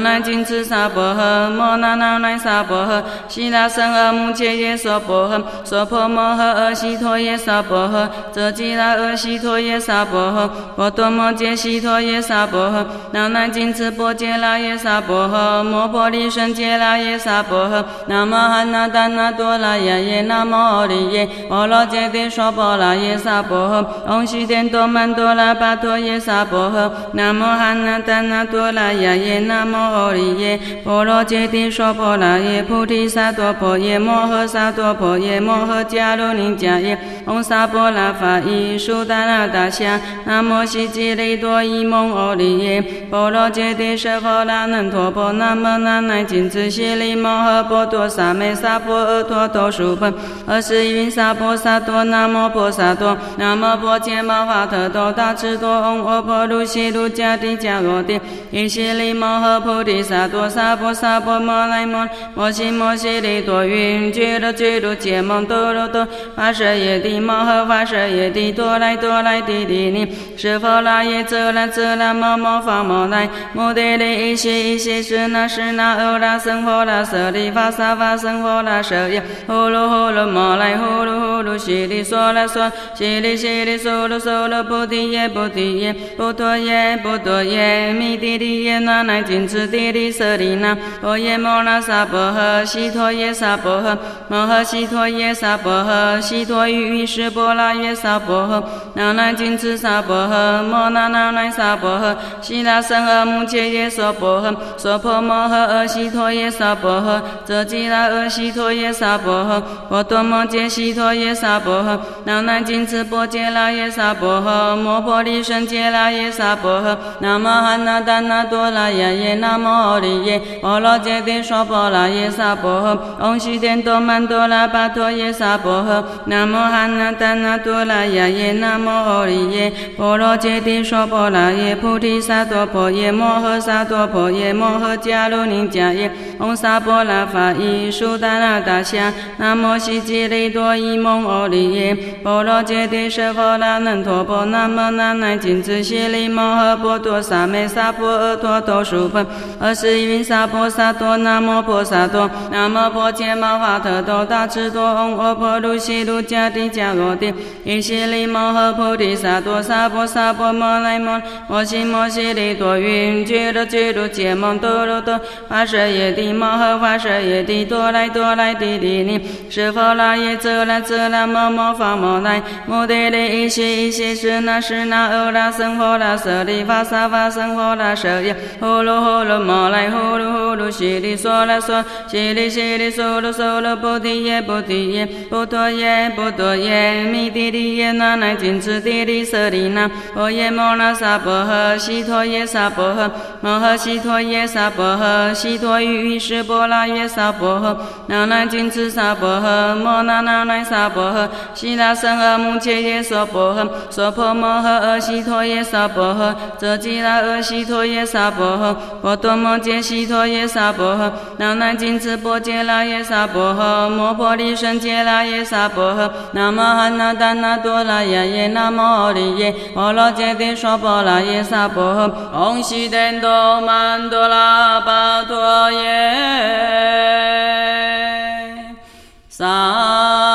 那那金持萨婆诃摩那那那萨婆诃悉那僧阿穆切耶娑婆诃娑婆摩诃阿悉陀耶萨婆诃遮吉那阿悉陀耶萨婆诃波多摩揭悉陀耶萨婆诃那那金持波揭拉耶萨婆诃摩婆利胜揭拉耶萨婆诃那摩汉那达那多拉耶耶那摩利耶摩罗揭谛娑婆拉耶萨婆诃唵悉殿多曼多拉巴陀耶萨婆诃那摩汉那达那多拉耶耶那摩诃利耶波罗揭谛娑婆拉耶菩提萨埵婆耶摩诃萨埵婆耶摩诃迦卢尼迦耶。唵萨婆拉法伊苏达那达夏南无悉吉利多伊蒙阿利耶波罗揭谛舍佛那能陀婆南无那乃金智悉利摩诃波多萨美萨婆诃陀多输盆二十云萨婆萨多南无婆萨多南无婆伽摩法特多大智多唵阿婆卢悉卢迦帝迦罗帝依悉利摩诃菩提萨多萨婆萨婆摩来摩摩悉摩悉利多云俱卢俱卢羯蒙多罗多发舍耶帝摩诃发舍耶帝多来多来帝帝尼是否拉耶则拉则拉摩摩发摩来摩帝利伊西伊西是那是那欧拉僧佛拉舍利发萨发僧佛拉舍耶呼噜呼噜摩来呼噜呼噜悉利娑拉娑悉利悉利娑罗娑罗菩提耶菩提耶波陀耶波陀耶弥帝利耶那乃金持帝利舍利那波耶摩那萨婆诃悉陀耶萨婆诃摩诃悉陀耶萨婆诃悉陀喻喻师波拉耶萨婆诃那乃金持萨婆诃摩那那乃萨婆诃悉那僧阿穆切耶娑婆诃娑婆摩诃阿悉陀耶萨婆诃遮吉那阿悉陀耶萨婆诃波多摩揭悉陀耶萨婆诃那乃金持波揭拉耶萨婆诃摩婆利胜揭拉耶萨婆诃那摩汉那达那多拉耶耶那摩利耶摩罗揭谛娑婆拉耶萨婆诃唵悉殿多曼多拉巴陀耶萨婆诃那摩汉那达那多拉耶耶那摩利耶摩罗揭谛娑婆拉耶菩提萨埵婆耶摩诃萨埵婆耶摩诃迦卢尼迦耶唵萨婆拉法伊苏达那达夏南无悉吉利多伊蒙阿利耶波罗揭谛舍佛那能陀婆南无那乃金智悉利摩诃波多萨美萨婆诃陀多输盆二十云萨婆萨多南无婆萨多南无婆伽摩法特多大智多唵阿婆卢悉卢迦帝迦罗帝依悉利摩诃菩提萨埵萨婆萨婆摩来摩摩悉摩悉利多云俱卢俱卢羯蒙多罗多发舍耶帝摩诃发舍耶帝多来多来帝帝尼是否拉耶则拉则拉摩摩发摩来摩帝利伊西伊西是那是那欧拉僧佛拉舍利发萨发僧佛拉舍耶呼噜呼噜摩来呼噜呼噜悉利娑拉娑悉利悉利娑罗娑罗菩提耶菩提耶波陀耶波陀耶耶弥帝利耶那乃金持帝利舍利那波耶摩那萨婆诃悉陀耶萨婆诃摩诃悉陀耶萨婆诃悉陀喻喻师波拉耶萨婆诃那乃金持萨婆诃摩那那乃萨婆诃悉那僧阿穆切耶娑婆诃娑婆摩诃阿悉陀耶萨婆诃遮吉那阿悉陀耶萨婆诃波多摩揭悉陀耶萨婆诃那乃金持波揭拉耶萨婆诃摩婆利胜揭拉耶萨婆诃那摩诃那达那多拉耶耶那摩诃利耶波罗揭谛娑婆拉耶萨婆诃。唵悉殿都曼多拉巴陀耶。萨。